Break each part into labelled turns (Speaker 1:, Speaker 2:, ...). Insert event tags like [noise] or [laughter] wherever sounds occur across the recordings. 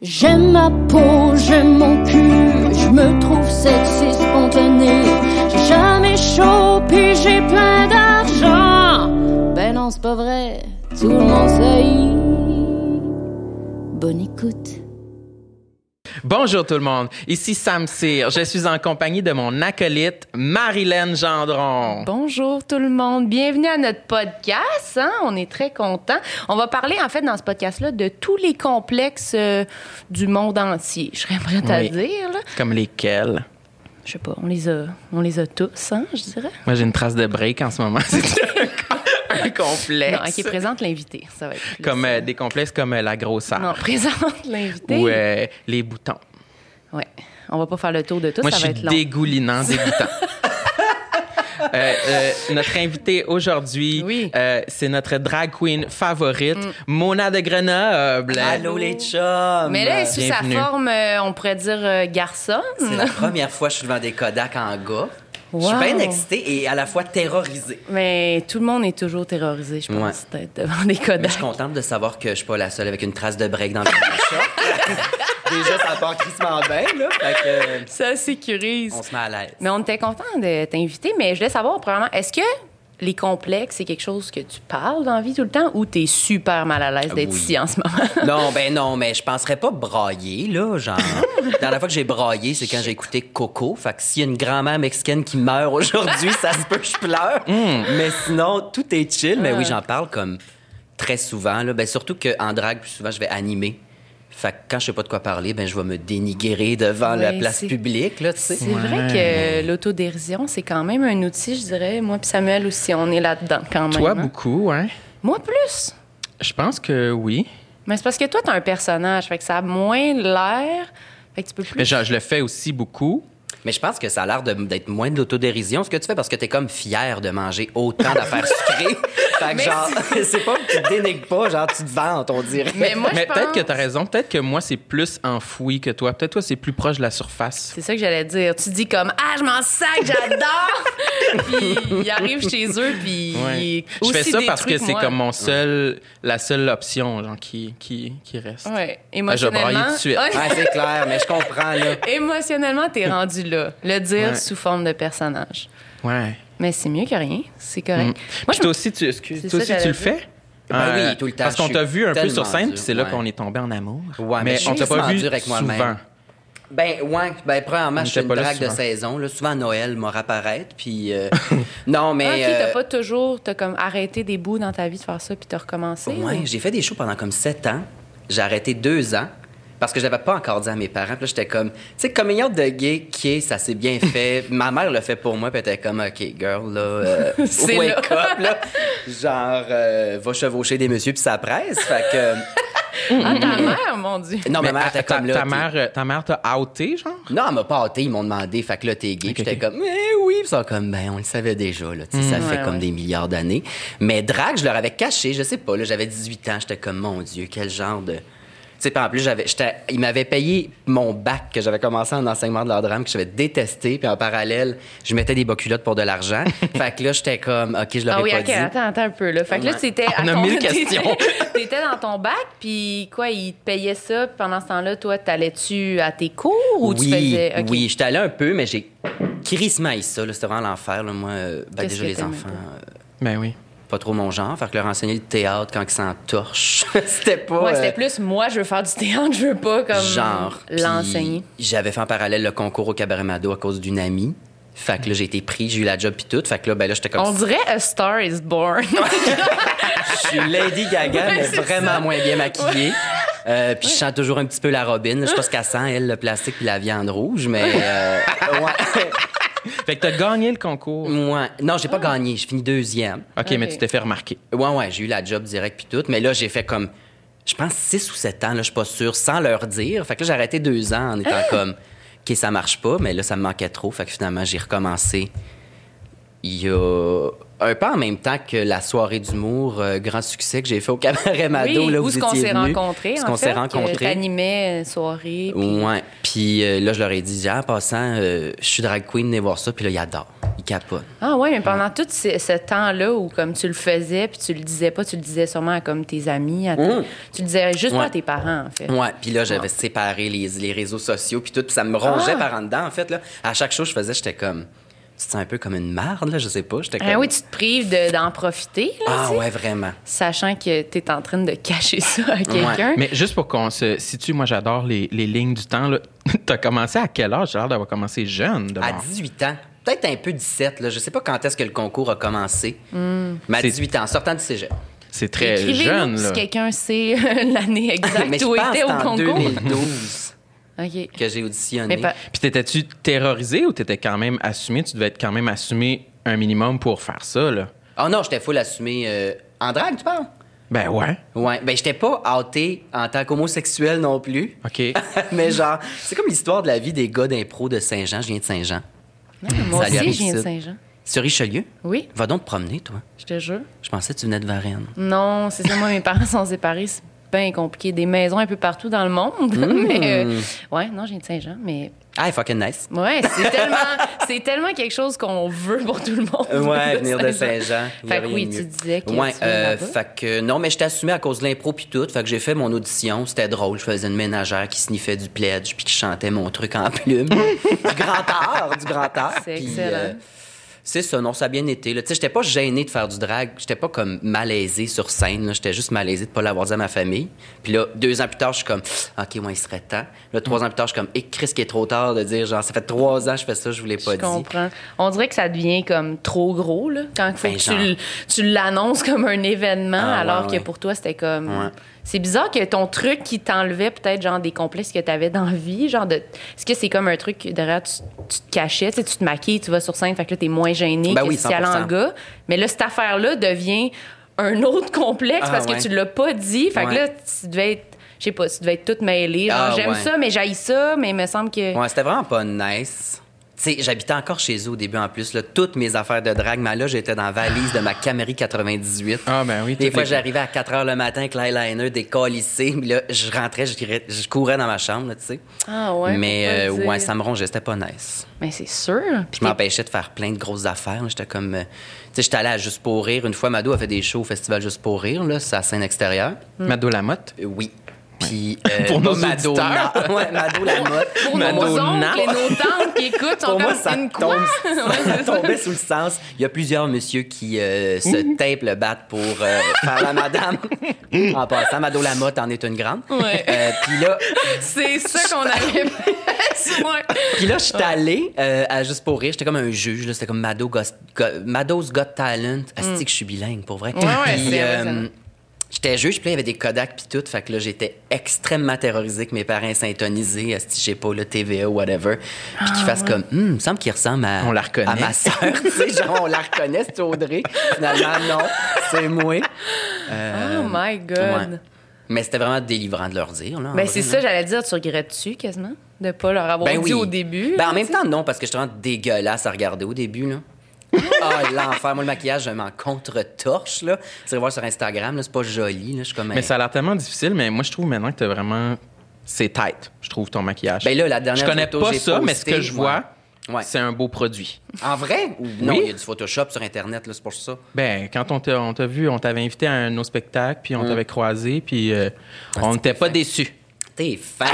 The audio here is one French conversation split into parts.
Speaker 1: J'aime ma peau, j'aime mon cul, je me trouve sexy
Speaker 2: Bonjour tout le monde, ici Sam Cyr. Je suis en compagnie de mon acolyte Marilyn Gendron.
Speaker 3: Bonjour tout le monde, bienvenue à notre podcast. hein? On est très contents. On va parler en fait dans ce podcast-là de tous les complexes euh, du monde entier. Je serais prête à
Speaker 2: Oui.
Speaker 3: dire. Là.
Speaker 2: Comme lesquels?
Speaker 3: Je sais pas, on les a, on les a tous, hein, je dirais.
Speaker 2: Moi j'ai une trace de break en ce moment. [laughs] C'est [laughs] un, [laughs] complexe.
Speaker 3: Non, ok, présente l'invité. Ça va être plus-
Speaker 2: Comme euh, des complexes comme euh, la grosseur
Speaker 3: Non, [laughs] présente l'invité.
Speaker 2: ou euh, les boutons.
Speaker 3: Ouais. On va pas faire le tour de tout,
Speaker 2: Moi
Speaker 3: ça
Speaker 2: je
Speaker 3: va
Speaker 2: suis
Speaker 3: être long.
Speaker 2: dégoulinant, dégoûtant. [laughs] Euh, euh, notre invité aujourd'hui,
Speaker 3: Oui.
Speaker 2: euh, c'est notre drag queen favorite, Mona de Grenoble.
Speaker 4: Allô les chums!
Speaker 3: Mais là, sous
Speaker 2: Bienvenue.
Speaker 3: sa forme, euh, on pourrait dire euh, garçonne.
Speaker 4: C'est la première fois que je suis devant des Kodak en gars. Je suis bien excitée et à la fois terrorisée.
Speaker 3: Mais tout le monde est toujours terrorisé, je pense, d'être devant des
Speaker 4: Mais
Speaker 3: Kodak.
Speaker 4: je suis contente de savoir que je suis pas la seule avec une trace de break dans le. [laughs] Déjà, ça part crissement bien, là. Fait que,
Speaker 3: Ça sécurise.
Speaker 4: on se met à l'aise.
Speaker 3: Mais on était content de t'inviter, mais je voulais savoir, premièrement, est-ce que les complexes, c'est quelque chose que tu parles dans la vie tout le temps ou t'es super mal à l'aise d'être
Speaker 4: Oui.
Speaker 3: ici en ce moment? [laughs]
Speaker 4: Non, ben non, mais je penserais pas brailler, là, genre. La dernière fois que j'ai braillé, c'est quand j'ai écouté Coco. Fait que s'il y a une grand-mère mexicaine qui meurt aujourd'hui, ça se peut que je pleure. Mais sinon, tout est chill. Mais oui, j'en parle comme très souvent, là. Ben surtout qu'en drague, plus souvent, je vais animer. Fait que quand je sais pas de quoi parler, ben je vais me dénigrer devant la place publique, là, tu.
Speaker 3: C'est vrai que l'autodérision, c'est quand même un outil, je dirais. Moi puis Samuel aussi, on est là-dedans quand même.
Speaker 2: Toi,
Speaker 3: hein.
Speaker 2: beaucoup, hein?
Speaker 3: Moi plus.
Speaker 2: Je pense que oui.
Speaker 3: Mais c'est parce que toi, t'as un personnage, fait que ça a moins l'air. Fait que tu peux plus.
Speaker 2: Mais je, je le fais aussi beaucoup.
Speaker 4: Mais je pense que ça a l'air d'être moins de l'autodérision, ce que tu fais, parce que t'es comme fier de manger autant d'affaires [laughs] sucrées. fait que
Speaker 3: Mais
Speaker 4: genre, [laughs] c'est pas que tu te dénigres pas, genre, tu te vantes, on dirait.
Speaker 3: Mais moi,
Speaker 2: Mais
Speaker 3: je
Speaker 2: peut-être que
Speaker 3: pense-
Speaker 2: tu as raison. Peut-être que moi, c'est plus enfoui que toi. Peut-être toi, c'est plus proche de la surface.
Speaker 3: C'est ça que j'allais dire. Tu dis comme Ah, je m'en sac, j'adore! [laughs] puis ils arrivent chez eux, puis.
Speaker 2: Ouais. Je fais ça parce que c'est comme mon seul, la seule option genre, qui, qui, qui reste.
Speaker 3: Ouais,
Speaker 2: Ah, je vais
Speaker 3: émotionnellement.
Speaker 2: tout de suite.
Speaker 3: Ouais,
Speaker 4: c'est clair, mais je comprends, là.
Speaker 3: émotionnellement, t'es rendu là. Le dire
Speaker 2: Ouais.
Speaker 3: sous forme de personnage.
Speaker 2: Ouais.
Speaker 3: Mais c'est mieux que rien. C'est correct.
Speaker 2: Mm.
Speaker 3: Moi, je
Speaker 2: toi aussi, tu, excuse, toi
Speaker 3: ça,
Speaker 2: aussi, tu le fais?
Speaker 4: Ben oui, tout le temps.
Speaker 2: Parce qu'on t'a vu un peu sur scène, puis c'est là
Speaker 4: ouais.
Speaker 2: qu'on est tombé en amour.
Speaker 4: Ouais, mais
Speaker 2: mais on t'a pas vu
Speaker 4: avec moi-même.
Speaker 2: souvent.
Speaker 4: Ben, ouais, ben, premièrement,
Speaker 2: On
Speaker 4: je suis une drague de saison, là. Souvent, Noël, m'a rapparaître, puis. euh, [laughs] non, mais.
Speaker 3: Ah, ok,
Speaker 4: euh,
Speaker 3: t'as pas toujours. T'as comme arrêté des bouts dans ta vie de faire ça, puis t'as recommencé.
Speaker 4: Ouais,
Speaker 3: ou-
Speaker 4: j'ai fait des shows pendant comme sept ans. J'ai arrêté deux ans parce que j'avais pas encore dit à mes parents. Puis là, j'étais comme, tu sais, coming out de gay, qui est, ça s'est bien fait. [laughs] Ma mère l'a fait pour moi, puis elle était comme, OK, girl, là, euh, [laughs]
Speaker 3: C'est
Speaker 4: wake
Speaker 3: là.
Speaker 4: up, là. Genre, euh, va chevaucher des messieurs, puis ça presse. Fait que. [laughs]
Speaker 3: Ah, ta mère, mon Dieu.
Speaker 4: Non,
Speaker 2: Mais
Speaker 4: ma mère
Speaker 2: ta,
Speaker 4: était comme
Speaker 2: ta-
Speaker 4: là.
Speaker 2: ta mère, euh, ta mère t'a outé, genre?
Speaker 4: Non, elle m'a pas hâté, ils m'ont demandé, fait que là, t'es gay.
Speaker 2: Ok,
Speaker 4: Puis j'étais comme, eh oui. Puis ils sont comme, ben, on le savait déjà, là. Tu sais, ça fait
Speaker 3: Ouais,
Speaker 4: comme des milliards d'années. Mais drague, je leur avais caché, je sais pas, là, j'avais 18 ans, j'étais comme, mon Dieu, quel genre de. Tu sais, puis en plus, j'avais, j'étais, ils m'avaient payé mon bac que j'avais commencé en enseignement de l'art drame, que j'avais détesté. Puis en parallèle, je mettais des bas culottes pour de l'argent. [laughs] fait que là, j'étais comme, OK, je l'aurais
Speaker 3: Ah oui,
Speaker 4: pas
Speaker 3: ok,
Speaker 4: dit.
Speaker 3: attends, attends un peu. Là. Fait que là, c'était.
Speaker 2: On a mille [laughs] questions. [laughs]
Speaker 3: T'étais dans ton bac, puis quoi, ils te payaient ça, puis pendant ce temps-là, toi, t'allais-tu à tes cours ou tu
Speaker 4: oui,
Speaker 3: faisais. ok.
Speaker 4: oui, j'étais allé un peu, mais j'ai crissement ça. là. C'était vraiment l'enfer. là. Moi, euh, ben, déjà, les enfants, euh,
Speaker 3: Ben
Speaker 2: oui.
Speaker 4: Pas trop mon genre. Fait que leur enseigner le théâtre quand ils s'entorchent, [laughs] c'était pas...
Speaker 3: Ouais, c'était
Speaker 4: euh,
Speaker 3: plus moi, je veux faire du théâtre, je veux pas comme
Speaker 4: genre.
Speaker 3: L'enseigner.
Speaker 4: J'avais fait en parallèle le concours au Cabaret Mado à cause d'une amie. Fait que là, j'ai été pris, j'ai eu la job puis tout. Fait que là, ben là, j'étais comme...
Speaker 3: On dirait A Star is Born. [laughs]
Speaker 4: Je suis Lady Gaga, mais
Speaker 3: c'est
Speaker 4: vraiment
Speaker 3: ça.
Speaker 4: moins bien maquillée. Euh, puis je chante toujours un petit peu la Robin. Je sais pas ce qu'elle sent, elle, le plastique puis la viande rouge, mais... euh, ouais. [laughs]
Speaker 2: Fait que t'as gagné le concours.
Speaker 4: Ouais. Non, j'ai pas gagné. J'ai fini deuxième.
Speaker 2: OK, mais tu t'es fait remarquer.
Speaker 4: Ouais, ouais, j'ai eu la job direct puis tout. Mais là, j'ai fait comme, je pense, six ou sept ans, là, je suis pas sûre, sans leur dire. Fait que là, j'ai arrêté deux ans en étant comme, OK, ça marche pas, mais là, ça me manquait trop. Fait que finalement, j'ai recommencé il y a un peu en même temps que la soirée d'humour, euh, grand succès que j'ai fait au Cabaret Mado,
Speaker 3: oui,
Speaker 4: là,
Speaker 3: où est-ce qu'on s'est rencontrés,
Speaker 4: Où qu'on s'est rencontrés.
Speaker 3: T'animais euh, soirée. puis-
Speaker 4: Ouais. Puis euh, là, je leur ai dit, Ah, en passant, euh, je suis drag queen, venez voir ça. Puis là, ils adorent. Ils capotent.
Speaker 3: Ah ouais, mais pendant tout ce, ce temps-là où comme tu le faisais, puis tu le disais pas, tu le disais sûrement à comme tes amis, à tes-
Speaker 4: Mm.
Speaker 3: tu le disais juste pas à tes parents, en fait.
Speaker 4: Ouais, puis là, j'avais séparé les, les réseaux sociaux, puis tout, puis ça me rongeait
Speaker 3: Ah!
Speaker 4: par en dedans, en fait. Là. À chaque chose que je faisais, j'étais comme. Tu sens un peu comme une marde, là, je sais pas. J'étais comme.
Speaker 3: Ah oui, tu te prives de- d'en profiter, là,
Speaker 4: Ah
Speaker 3: tu
Speaker 4: ouais, vraiment.
Speaker 3: sachant que tu es en train de cacher ça à quelqu'un.
Speaker 2: Mais juste pour qu'on se situe, moi j'adore les, les lignes du temps. là. [laughs] T'as commencé à quel âge? J'ai l'air d'avoir commencé jeune. de
Speaker 4: À
Speaker 2: voir.
Speaker 4: 18 ans. Peut-être un peu 17, là. Je sais pas quand est-ce que le concours a commencé.
Speaker 3: Hmm.
Speaker 4: Mais à
Speaker 2: C'est-
Speaker 4: 18 ans, sortant du cégep.
Speaker 2: C'est très jeune.
Speaker 3: si
Speaker 2: Là.
Speaker 3: quelqu'un sait [laughs] l'année exacte où était au
Speaker 4: c'est en
Speaker 3: concours.
Speaker 4: 2012 Que j'ai auditionné.
Speaker 3: Pas-
Speaker 2: Puis t'étais-tu terrorisé ou t'étais quand même assumé? Tu devais être quand même assumé un minimum pour faire ça, là.
Speaker 4: Oh non, j'étais full assumé. euh, En drague, tu parles?
Speaker 2: Ben ouais.
Speaker 4: Ouais. Ben, j'étais pas outé en tant qu'homosexuel non plus.
Speaker 2: OK. [laughs]
Speaker 4: Mais genre, c'est comme l'histoire de la vie des gars d'impro de Saint-Jean. Je viens de Saint-Jean.
Speaker 3: Non, moi aussi, je viens de. Saint-Jean.
Speaker 4: Sur Richelieu?
Speaker 3: Oui,
Speaker 4: Va donc te promener, toi.
Speaker 3: je te jure.
Speaker 4: Je pensais que tu venais de Varennes.
Speaker 3: Non, c'est ça. Moi, mes parents sont séparés. C'est bien compliqué. Des maisons un peu partout dans le monde. [laughs]
Speaker 4: Hmm.
Speaker 3: mais, euh, ouais, non, viens de Saint-Jean. Mais
Speaker 4: Ah, fucking nice.
Speaker 3: ouais, c'est [laughs] tellement, c'est tellement quelque chose qu'on veut pour tout le monde.
Speaker 4: Ouais, venir de Saint-Jean.
Speaker 3: Fait que oui, tu disais que
Speaker 4: Ouais,
Speaker 3: tu
Speaker 4: euh, fait que non, mais j'étais assumé à cause de l'impro puis tout. Fait que j'ai fait mon audition. C'était drôle. Je faisais une ménagère qui sniffait du pledge puis qui chantait mon truc en [laughs] plume. du grand art, du grand art.
Speaker 3: C'est excellent.
Speaker 4: euh, c'est ça, non, ça a bien été. Tu sais, j'étais pas gêné de faire du drag. J'étais pas comme malaisé sur scène. J'étais juste malaisé de pas l'avoir dit à ma famille. Puis là, deux ans plus tard, je suis comme, OK, ouais, il serait temps. Là, trois ans plus tard, je suis comme, et Chris, qui est trop tard de dire, genre, ça fait trois ans que je fais ça, je vous l'ai pas
Speaker 3: Je
Speaker 4: dit.
Speaker 3: comprends. On dirait que ça devient comme trop gros, là, quand il faut
Speaker 4: Ben,
Speaker 3: que
Speaker 4: genre.
Speaker 3: tu, l'annonces comme un événement,
Speaker 4: Ah, ouais,
Speaker 3: alors que
Speaker 4: ouais.
Speaker 3: pour toi, c'était comme.
Speaker 4: Ouais.
Speaker 3: C'est bizarre que ton truc qui t'enlevait peut-être, genre, des complexes que tu avais dans la vie, genre, de. Est-ce que c'est comme un truc derrière, tu, tu te cachais, tu te maquilles, tu vas sur scène, fait que là, t'es moins gêné
Speaker 4: Ben
Speaker 3: que
Speaker 4: oui,
Speaker 3: si en
Speaker 4: 100%.
Speaker 3: gars. Mais là, cette affaire-là devient un autre complexe
Speaker 4: Ah,
Speaker 3: parce que tu l'as pas dit. Fait que là, tu devais être. Je sais pas, tu devais être toute mêlée. Genre,
Speaker 4: Ah,
Speaker 3: j'aime
Speaker 4: ouais.
Speaker 3: ça, mais j'haïs ça, mais il me semble que.
Speaker 4: Ouais, c'était vraiment pas nice. Tu sais, j'habitais encore chez eux au début en plus. Là, toutes mes affaires de drague, ma loge était dans la valise de ma Camry 98.
Speaker 2: Ah, ben oui.
Speaker 4: Des fois,
Speaker 2: les-
Speaker 4: j'arrivais à 4 h le matin avec l'eyeliner décollissé. Puis là, je rentrais, je, courais- je courais dans ma chambre, là, tu sais.
Speaker 3: Ah ouais.
Speaker 4: Mais euh, ouais, ça me rongeait, c'était pas nice.
Speaker 3: Mais c'est sûr. Puis
Speaker 4: Je m'empêchais de faire plein de grosses affaires. là. J'étais comme. euh, tu sais, j'étais allé à Juste pour rire. Une fois, Mado a fait des shows au Festival Juste pour rire, là, c'est à scène extérieure.
Speaker 2: Mado Lamotte?
Speaker 4: Euh, oui. Puis. [laughs] euh, [laughs] [laughs]
Speaker 2: Pour nos
Speaker 4: pas Mado,
Speaker 2: auditeurs.
Speaker 4: na- Ouais, Mado Lamotte.
Speaker 3: Pour
Speaker 2: Mado
Speaker 3: nos oncles et nos tantes qui écoutent,
Speaker 4: Pour moi,
Speaker 3: comme
Speaker 4: ça
Speaker 3: une
Speaker 4: tombe, ça tombait sous le sens. Il y a plusieurs messieurs qui euh, se tapent le bat pour euh, faire la madame. en passant, Mado Lamotte en est une grande.
Speaker 3: Ouais.
Speaker 4: Euh, Puis là,
Speaker 3: C'est ça qu'on avait
Speaker 4: puis là, j'étais allé euh, à Juste pour rire. J'étais comme un juge. là. C'était comme Mado Gos- Go- Mado's Got Talent. Asti que je suis bilingue, pour vrai.
Speaker 3: Mm. Ouais, ouais,
Speaker 4: Puis, euh. J'étais juge, puis il y avait des Kodak puis tout. Fait que là, j'étais extrêmement terrorisé que mes parents asti, je sais pas, le TVA, whatever. Puis qu'ils fassent comme, Hum, il me semble qu'il ressemble à,
Speaker 2: On la reconnaît.
Speaker 4: à ma sœur. [laughs] tu sais, genre, on la reconnaît, c'est Audrey. Finalement, non, c'est moi. Euh,
Speaker 3: Oh my God.
Speaker 4: ouais. Mais c'était vraiment délivrant de leur dire. Là,
Speaker 3: Ben, c'est ça, j'allais dire, tu regrettes-tu quasiment de pas leur avoir
Speaker 4: Ben
Speaker 3: dit
Speaker 4: oui.
Speaker 3: au début?
Speaker 4: Ben,
Speaker 3: là,
Speaker 4: en même temps, non, parce que j'étais vraiment dégueulasse à regarder au début, là. [laughs] Ah, l'enfer. Moi, le maquillage, je m'en contre-torche, là. Tu vas voir sur Instagram, là, c'est pas joli, là. Je suis comme...
Speaker 2: Mais ça a l'air tellement difficile, mais moi, je trouve maintenant que t'as vraiment. C'est tight, je trouve, ton maquillage.
Speaker 4: Ben là, la dernière
Speaker 2: Je connais
Speaker 4: photo
Speaker 2: pas
Speaker 4: j'ai
Speaker 2: ça, mais ce que je
Speaker 4: ouais.
Speaker 2: vois,
Speaker 4: Ouais.
Speaker 2: c'est un beau produit.
Speaker 4: En vrai? Ou non, il y a du Photoshop sur Internet, là, c'est pour ça.
Speaker 2: Ben, quand on t'a on t'a vu, on t'avait invité à un de nos spectacles, puis on
Speaker 4: Mm.
Speaker 2: t'avait croisé, puis euh, on n'était pas déçus.
Speaker 4: T'es.
Speaker 2: C'était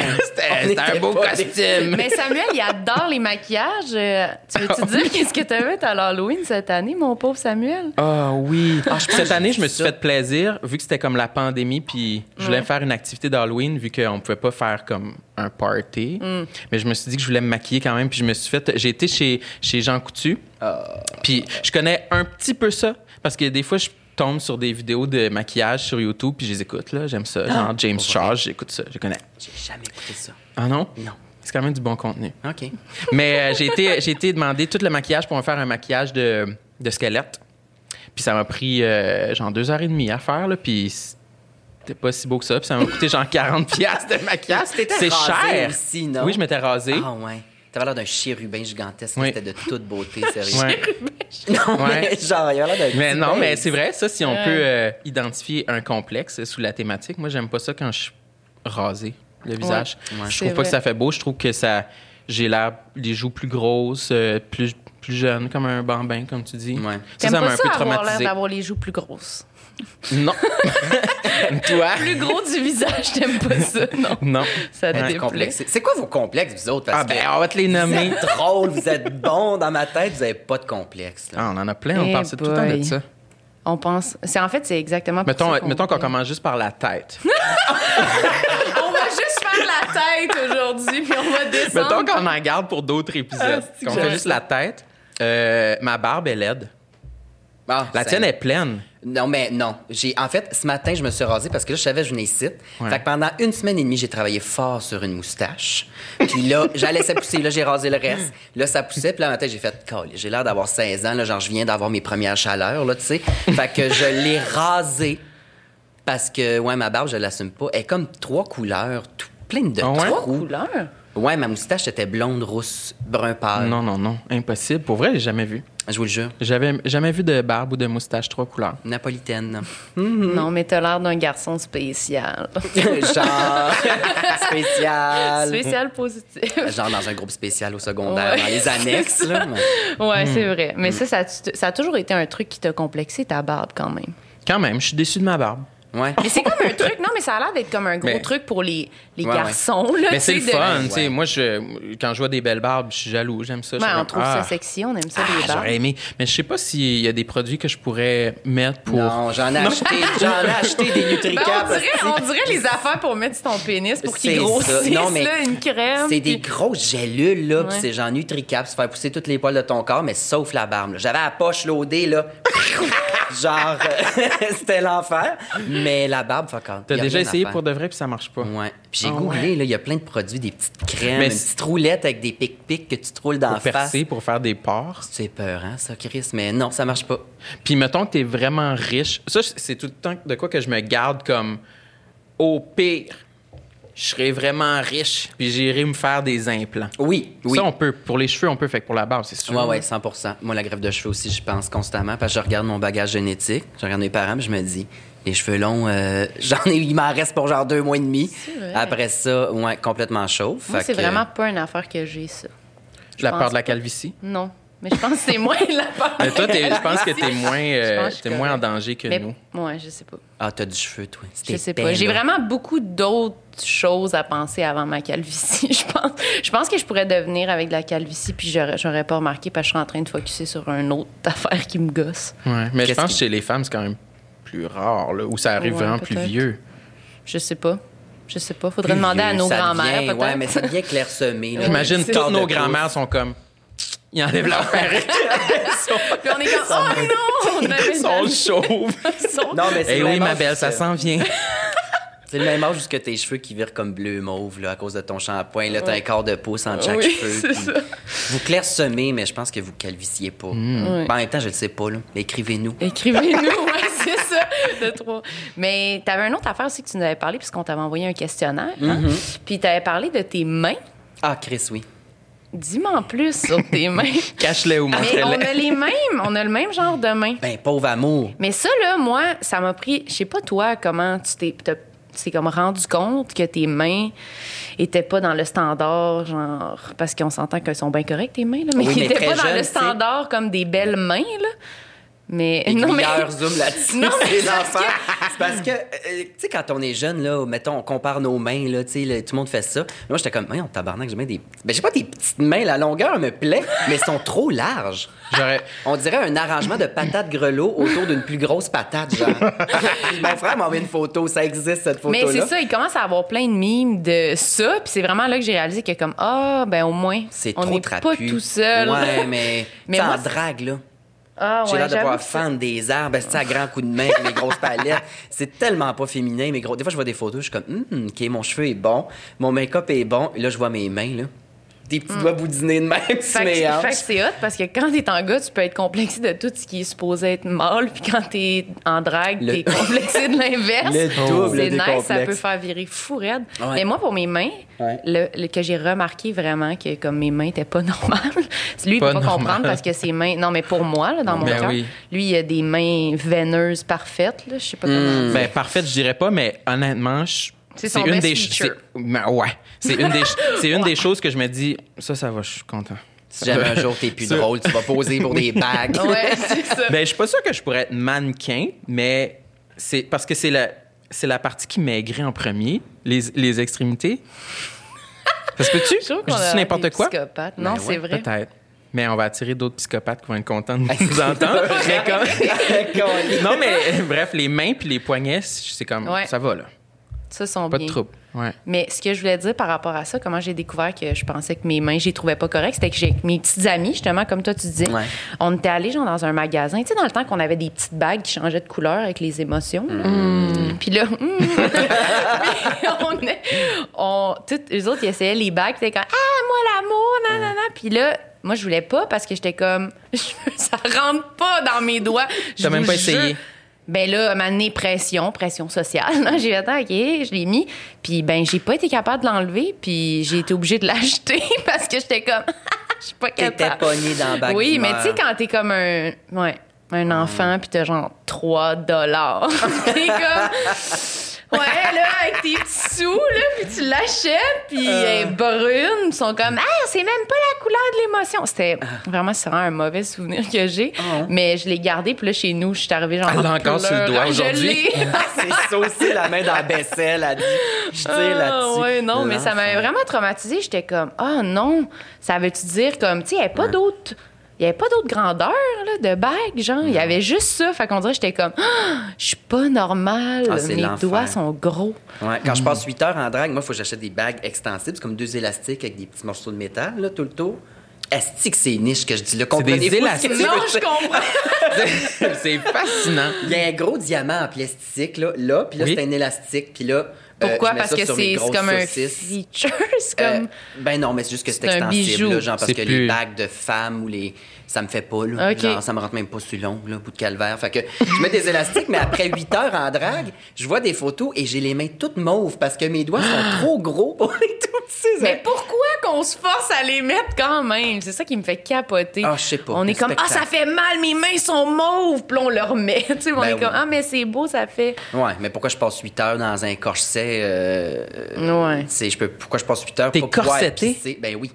Speaker 4: On
Speaker 2: c'était un beau costume.
Speaker 3: Mais Samuel, il adore les maquillages. Euh, Tu veux-tu [laughs] dire qu'est-ce que tu as fait à l'Halloween cette année, mon pauvre Samuel?
Speaker 2: Ah oui.
Speaker 4: je pense
Speaker 2: Cette année, je me
Speaker 4: vu
Speaker 2: suis
Speaker 4: ça.
Speaker 2: fait plaisir, vu que c'était comme la pandémie, puis je voulais faire une activité d'Halloween, vu qu'on pouvait pas faire comme un party.
Speaker 3: Mm.
Speaker 2: Mais je me suis dit que je voulais me maquiller quand même, puis je me suis fait. J'ai été chez, chez Jean Coutu,
Speaker 4: Ah.
Speaker 2: puis je connais un petit peu ça, parce que des fois, je tombe sur des vidéos de maquillage sur YouTube, puis je les écoute, là. J'aime ça. Genre James
Speaker 4: pour vrai?
Speaker 2: Charles, j'écoute ça, je connais.
Speaker 4: J'ai jamais écouté ça.
Speaker 2: Ah non?
Speaker 4: Non.
Speaker 2: C'est quand même du bon contenu.
Speaker 4: OK. [laughs]
Speaker 2: Mais euh, j'ai été, j'ai été demandé tout le maquillage pour me faire un maquillage de, de squelette. Puis ça m'a pris euh, genre deux heures et demie à faire, là, puis c'était pas si beau que ça. Puis ça m'a coûté genre 40 piastres de maquillage. C'est
Speaker 4: rasé
Speaker 2: cher.
Speaker 4: aussi, non?
Speaker 2: Oui, je m'étais rasé.
Speaker 4: Ah ouais. T'avais l'air d'un chérubin gigantesque.
Speaker 2: Oui.
Speaker 4: C'était de toute beauté, [laughs] sérieux.
Speaker 2: Ouais.
Speaker 4: Non,
Speaker 2: Ouais.
Speaker 4: mais genre, il avait l'air d'un
Speaker 2: Mais non, mais c'est vrai, ça, si on peut euh, identifier un complexe sous la thématique, moi, j'aime pas ça quand je suis rasé, le visage.
Speaker 4: Ouais.
Speaker 2: Je trouve pas que ça fait beau. Je trouve que ça. J'ai l'air. Les joues plus grosses, euh, plus. plus jeune, comme un bambin, comme tu dis.
Speaker 4: Ouais.
Speaker 2: Ça, ça m'a
Speaker 3: pas
Speaker 2: un
Speaker 3: ça
Speaker 2: peu
Speaker 3: avoir l'air
Speaker 2: traumatisé.
Speaker 3: d'avoir les joues plus grosses?
Speaker 2: Non. [laughs] Toi?
Speaker 3: Plus gros du visage, t'aimes pas ça? Non?
Speaker 2: Non.
Speaker 3: Ça te déplaît.
Speaker 4: complexé. C'est quoi vos complexes, vous autres? Parce
Speaker 2: Ah, ben,
Speaker 4: que
Speaker 2: on va te les
Speaker 4: vous
Speaker 2: nommer.
Speaker 4: êtes drôle, vous êtes bon dans ma tête, vous avez pas de complexe. là.
Speaker 2: Ah, on en a plein, on
Speaker 3: Eh
Speaker 2: parle tout le temps de ça.
Speaker 3: On pense. C'est en fait, c'est exactement. pour
Speaker 2: Mettons,
Speaker 3: ça qu'on-
Speaker 2: mettons qu'on commence juste par la tête. [laughs]
Speaker 3: On va juste faire la tête aujourd'hui, puis on va descendre.
Speaker 2: mettons qu'on en garde pour d'autres épisodes.
Speaker 3: Ah,
Speaker 2: qu'on fait juste la tête. Euh, ma barbe est laide.
Speaker 4: Ah,
Speaker 2: La tienne est pleine.
Speaker 4: Non, mais non. J'ai, en fait, ce matin, je me suis rasé parce que là, je savais que je venais ici.
Speaker 2: Ouais.
Speaker 4: Fait que pendant une semaine et demie, j'ai travaillé fort sur une moustache. Puis là, [laughs] j'allais laissé pousser. Là, j'ai rasé le reste. Là, ça poussait. Puis là, le matin, j'ai fait, Calé, j'ai l'air d'avoir 16 ans. Là, genre, je viens d'avoir mes premières chaleurs, là, tu sais. Fait que je l'ai rasé parce que, ouais, ma barbe, je l'assume pas. Elle est comme trois couleurs, tout, plein de
Speaker 2: Ah ouais?
Speaker 3: Trois couleurs?
Speaker 4: Ouais, ma moustache était blonde, rousse, brun pâle.
Speaker 2: Non, non, non. Impossible. Pour vrai, j'ai jamais vu.
Speaker 4: Je vous le jure.
Speaker 2: J'avais jamais vu de barbe ou de moustache trois couleurs.
Speaker 4: Napolitaine. [laughs]
Speaker 3: Non, mais t'as l'air d'un garçon spécial. [laughs]
Speaker 4: Genre spécial.
Speaker 3: spécial positif.
Speaker 4: Genre dans un groupe spécial au secondaire,
Speaker 3: Ouais,
Speaker 4: dans les annexes.
Speaker 3: c'est
Speaker 4: Là, [laughs] mais-
Speaker 3: Ouais,
Speaker 2: Hmm.
Speaker 3: c'est vrai. Mais ça, ça, ça a toujours été un truc qui t'a complexé, ta barbe, quand même?
Speaker 2: Quand même, je suis déçu de ma barbe.
Speaker 4: Ouais.
Speaker 3: Mais c'est comme un truc, non, mais ça a l'air d'être comme un gros
Speaker 2: Mais-
Speaker 3: truc pour les, les
Speaker 4: Ouais, ouais.
Speaker 3: garçons. Là,
Speaker 2: Mais c'est le fun, tu sais. Moi, je, quand je vois des belles barbes, je suis jaloux. J'aime ça.
Speaker 3: Ouais, on
Speaker 2: comme,
Speaker 3: trouve
Speaker 2: ah,
Speaker 3: ça sexy, on aime ça,
Speaker 2: ah,
Speaker 3: les barbes.
Speaker 2: J'aurais aimé. Mais je sais pas s'il y a des produits que je pourrais mettre pour.
Speaker 4: Non, j'en ai acheté, [laughs] j'en ai acheté des
Speaker 3: Ben,
Speaker 4: Nutricap.
Speaker 3: on, dirait, on dirait les affaires pour mettre sur ton pénis pour qu'il grossisse.
Speaker 4: Non, mais
Speaker 3: là, une crème.
Speaker 4: C'est des grosses gélules, là, puis c'est genre Nutricap, se faire pousser toutes les poils de ton corps, mais sauf la barbe. J'avais la poche loadée, là. [laughs] genre, euh, [laughs] c'était l'enfer. Mais la barbe, fuck all.
Speaker 2: T'as déjà essayé pour de vrai puis ça marche pas.
Speaker 4: Ouais. Puis j'ai
Speaker 2: Ah
Speaker 4: googlé, là, il y a plein de produits, des petites crèmes,
Speaker 2: Mais
Speaker 4: une petite roulette avec des pics-pics que tu te roules dans la face.
Speaker 2: pour faire des pores.
Speaker 4: C'est peur, hein, ça, Chris? Mais non, ça marche pas.
Speaker 2: Puis mettons que t'es vraiment riche. Ça, c'est tout le temps de quoi que je me garde comme au pire. Je serais vraiment riche, puis j'irai me faire des implants.
Speaker 4: Oui, oui.
Speaker 2: Ça, on peut. Pour les cheveux, on peut. Fait que pour la barbe, c'est sûr.
Speaker 4: Ouais, ouais, 100% Moi, la greffe de cheveux aussi, je pense constamment parce que je regarde mon bagage génétique, je regarde mes parents, puis je me dis, les cheveux longs, euh, [laughs] j'en ai, il m'en reste pour genre deux mois et demi.
Speaker 3: vrai.
Speaker 4: Après ça, ouais, complètement chauve.
Speaker 3: Moi, c'est
Speaker 4: que-
Speaker 3: vraiment pas une affaire que j'ai, ça.
Speaker 2: La
Speaker 3: pense
Speaker 2: peur de la
Speaker 3: pas.
Speaker 2: calvitie?
Speaker 3: Non. Mais je pense que c'est moins la peur.
Speaker 2: Mais toi, je pense que t'es moins, euh,
Speaker 3: suis
Speaker 2: moins en danger que
Speaker 3: Mais,
Speaker 2: nous.
Speaker 3: ouais, je sais pas.
Speaker 4: Ah, t'as du cheveu, toi.
Speaker 3: Je sais pas. J'ai vraiment beaucoup d'autres choses à penser avant ma calvitie, [laughs] je pense. Je pense que je pourrais devenir avec de la calvitie, puis j'aurais, j'aurais pas remarqué parce que je suis en train de focuser sur une autre [laughs] affaire qui me gosse.
Speaker 2: Ouais. Mais je pense que chez les femmes, c'est quand même plus rare, là, où ça arrive
Speaker 3: Ouais,
Speaker 2: vraiment plus vieux.
Speaker 3: Je sais pas. Je sais pas. Faudrait
Speaker 4: Plus
Speaker 3: demander à nos peut-être.
Speaker 4: Ouais, mais ça devient clairsemé. là.
Speaker 2: J'imagine [laughs] toutes nos grand-mères sont comme. Ils enlèvent leur perruque. [laughs]
Speaker 3: Puis on est comme, oh non! On avait
Speaker 2: Ils [laughs] sont chauves. [laughs]
Speaker 3: Son-
Speaker 4: Non, mais c'est
Speaker 2: Eh
Speaker 4: le
Speaker 2: oui,
Speaker 4: même
Speaker 2: ma
Speaker 4: âge
Speaker 2: belle,
Speaker 4: que-
Speaker 2: ça s'en vient.
Speaker 4: C'est le même âge jusqu'à tes cheveux qui virent comme bleu mauve là, à cause de ton shampoing. Là, t'as un quart de pouce entre chaque
Speaker 3: Oui,
Speaker 4: cheveu.
Speaker 3: c'est
Speaker 4: puis
Speaker 3: ça.
Speaker 4: Vous clairsemez, mais je pense que vous calvissiez pas.
Speaker 2: Hmm.
Speaker 3: Ouais.
Speaker 4: Ben, en même temps, je le sais pas. Là. Mais Écrivez-nous.
Speaker 3: Écrivez-nous, ouais, c'est ça, de trois. Mais tu avais une autre affaire aussi que tu nous avais parlé, puisqu'on t'avait envoyé un questionnaire. hein.
Speaker 4: Mm-hmm.
Speaker 3: Puis tu avais parlé de tes mains.
Speaker 4: Ah, Chris, oui.
Speaker 3: Dis-moi en plus sur tes mains. [laughs]
Speaker 2: Cache-les ou
Speaker 3: Mais on
Speaker 2: montre-les.
Speaker 3: a les mêmes, on a le même genre de mains.
Speaker 4: Ben, pauvre amour.
Speaker 3: Mais ça, là, moi, ça m'a pris. Je sais pas, toi, comment tu t'es. t'as- tu t'es comme rendu compte que tes mains étaient pas dans le standard, genre. Parce qu'on s'entend qu'elles sont bien correctes, tes mains, là. Mais
Speaker 4: Oui,
Speaker 3: qui [laughs]
Speaker 4: mais
Speaker 3: étaient
Speaker 4: très
Speaker 3: pas dans le standard comme des belles mains, là. Mais. non, mais.
Speaker 4: Zoom là-dessus. [laughs]
Speaker 3: Non, mais
Speaker 4: c'est
Speaker 3: parce
Speaker 4: l'enfer. C'est parce que, euh, tu sais, quand on est jeune, là, mettons, on compare nos mains, là, tu sais, tout le monde fait ça. Moi, j'étais comme, on tabarnak, j'ai mis des. Ben, je sais pas, tes petites mains, la longueur me plaît, mais elles sont trop larges.
Speaker 2: J'aurais.
Speaker 4: On dirait un arrangement de patates grelots autour d'une plus grosse patate, genre. [laughs] Mon frère m'a envoyé une photo, ça existe, cette
Speaker 3: Mais
Speaker 4: photo-là.
Speaker 3: c'est ça, il commence à avoir plein de mimes de ça, puis c'est vraiment là que j'ai réalisé que comme ah ben au moins
Speaker 4: C'est
Speaker 3: on
Speaker 4: trop
Speaker 3: n'est
Speaker 4: trapu.
Speaker 3: pas tout seul.
Speaker 4: Ouais, mais. [laughs]
Speaker 3: Mais
Speaker 4: Mais
Speaker 3: moi,
Speaker 4: en drague, là.
Speaker 3: Ah
Speaker 4: J'ai
Speaker 3: ouais,
Speaker 4: l'air de pouvoir fendre des arbres, c'est à grand coup de main avec mes [laughs] grosses palettes. C'est tellement pas féminin, mais gros. Des fois, je vois des photos, je suis comme, Hum, OK, mon cheveu est bon, mon make-up est bon. Et là, je vois mes mains, là. Des petits doigts boudinés de même.
Speaker 3: Fait que, fait que c'est hot parce que quand t'es en gars, tu peux être complexé de tout ce qui est supposé être mâle, puis quand t'es en drague,
Speaker 4: Le-
Speaker 3: t'es [laughs] complexé de l'inverse.
Speaker 4: Le double
Speaker 3: C'est nice, ça peut faire virer fou raide.
Speaker 4: Ouais.
Speaker 3: Mais moi, pour mes mains,
Speaker 4: Ouais.
Speaker 3: le, le- que j'ai remarqué vraiment que comme mes mains étaient pas [laughs] normales, lui, il
Speaker 2: Pas
Speaker 3: peut pas comprendre parce que ses mains... Non, mais pour moi, là, dans mon
Speaker 2: Ben
Speaker 3: cœur,
Speaker 2: oui.
Speaker 3: lui, il a des mains veineuses parfaites, je sais pas comment
Speaker 4: Hmm.
Speaker 3: dire.
Speaker 2: Ben, parfaite, je dirais pas, mais honnêtement, je-
Speaker 3: C'est son best
Speaker 2: des
Speaker 3: feature.
Speaker 2: ben, ouais, c'est une des [laughs] c'est une des choses que je me dis ça ça va, je suis content.
Speaker 4: Si jamais un jour t'es plus [laughs] drôle, tu vas poser pour des bagues. [laughs]
Speaker 3: Ouais, c'est ça.
Speaker 2: Ben, je suis pas sûr que je pourrais être mannequin, mais c'est parce que c'est la, c'est la partie qui maigrit en premier, les, les extrémités. Ça se peut-tu?
Speaker 3: Je
Speaker 2: dis n'importe quoi?
Speaker 4: Ben
Speaker 3: Non,
Speaker 4: ouais,
Speaker 3: c'est vrai.
Speaker 2: Peut-être. Mais on va attirer d'autres psychopathes qui vont être contents de nous entendre. non, mais bref, les mains puis les poignets, c'est comme.
Speaker 3: Ouais.
Speaker 2: Ça va, là.
Speaker 3: Ça sont
Speaker 2: Pas
Speaker 3: bien.
Speaker 2: de trouble. Ouais.
Speaker 3: Mais ce que je voulais dire par rapport à ça, comment j'ai découvert que je pensais que mes mains, je les trouvais pas correctes, c'était que j'ai mes petites amies, justement, comme toi tu disais,
Speaker 4: Ouais.
Speaker 3: on était allés genre dans un magasin, tu sais, dans le temps qu'on avait des petites bagues qui changeaient de couleur avec les émotions.
Speaker 2: Mm.
Speaker 3: Puis là, [laughs] mm. Puis on, est- on, toutes les autres, ils essayaient les bagues, puis c'était comme ah moi l'amour, non non non. Puis là, moi je voulais pas parce que j'étais comme [laughs] ça rentre pas dans mes doigts. Je
Speaker 2: T'as même pas
Speaker 3: jure.
Speaker 2: essayé?
Speaker 3: Ben là, à donné, pression, pression sociale. [laughs] J'ai attends, OK, je l'ai mis. Puis ben, j'ai pas été capable de l'enlever. Puis j'ai été obligée de [laughs] l'acheter parce que j'étais comme, [laughs] je suis pas
Speaker 4: T'étais
Speaker 3: capable.
Speaker 4: pogné dans la bague
Speaker 3: Oui, mais tu sais, quand t'es comme un, ouais, un enfant, puis t'as genre 3 dollars. t'es comme, là, avec tes petits sous, là, puis tu l'achètes, puis elle est brune. Ils sont comme, ah, c'est même pas la couleur de l'émotion. C'était vraiment, c'est vraiment un mauvais souvenir que j'ai. Mais je l'ai gardé, puis là, chez nous, je suis arrivée genre.
Speaker 2: Elle
Speaker 3: en
Speaker 2: encore sur le doigt aujourd'hui.
Speaker 3: l'ai. [laughs]
Speaker 4: C'est saucé la main dans la vaisselle, elle dit. Je tire
Speaker 3: Ah,
Speaker 4: là-dessus.
Speaker 3: ouais, non, mais ça m'avait vraiment traumatisée. J'étais comme, ah non, ça veut-tu dire comme, tu sais, il n'y avait pas d'autres. Il n'y avait pas d'autre grandeur là, de bague, genre. Il y avait juste ça. Fait qu'on dirait que j'étais comme, ah, je suis pas normale.
Speaker 4: Ah,
Speaker 3: Mes doigts sont gros.
Speaker 4: Ouais, quand je passe 8 heures en drague, moi, il faut que j'achète des bagues extensibles. C'est comme deux élastiques avec des petits morceaux de métal, là, tout le tour. Est-ce que c'est niche que je dis là?
Speaker 2: des
Speaker 4: ce que
Speaker 2: élastiques.
Speaker 3: Non, je comprends. [laughs]
Speaker 2: c'est fascinant.
Speaker 4: Il y a un gros diamant en plastique, là, là puis là,
Speaker 2: Oui.
Speaker 4: c'est un élastique, puis là... euh,
Speaker 3: Pourquoi? Parce que c'est comme un feature. C'est
Speaker 4: Euh,
Speaker 3: comme.
Speaker 4: ben non, mais c'est juste que c'est extensible, genre parce
Speaker 2: C'est
Speaker 4: que
Speaker 2: plus-
Speaker 4: les bagues de femmes ou les ça me fait pas là, genre ça me rentre même pas sur l'ongle, là, bout de calvaire. Fait que je mets des élastiques, mais après 8 heures en drague, je vois des photos et j'ai les mains toutes mauves parce que mes doigts sont trop gros pour les toucher.
Speaker 3: Mais pourquoi qu'on se force à les mettre quand même? C'est ça qui me fait capoter.
Speaker 4: Ah, je sais pas.
Speaker 3: On est comme, ah, ça fait mal, mes mains sont mauves. Puis on le remet. [laughs] Tu sais, on
Speaker 4: Ben
Speaker 3: est
Speaker 4: oui.
Speaker 3: comme, ah, mais c'est beau, ça fait.
Speaker 4: Ouais, mais pourquoi je passe 8 heures dans un corset euh,
Speaker 3: Ouais.
Speaker 4: je peux pourquoi je passe 8 heures
Speaker 2: T'es corseté?
Speaker 4: Ben oui.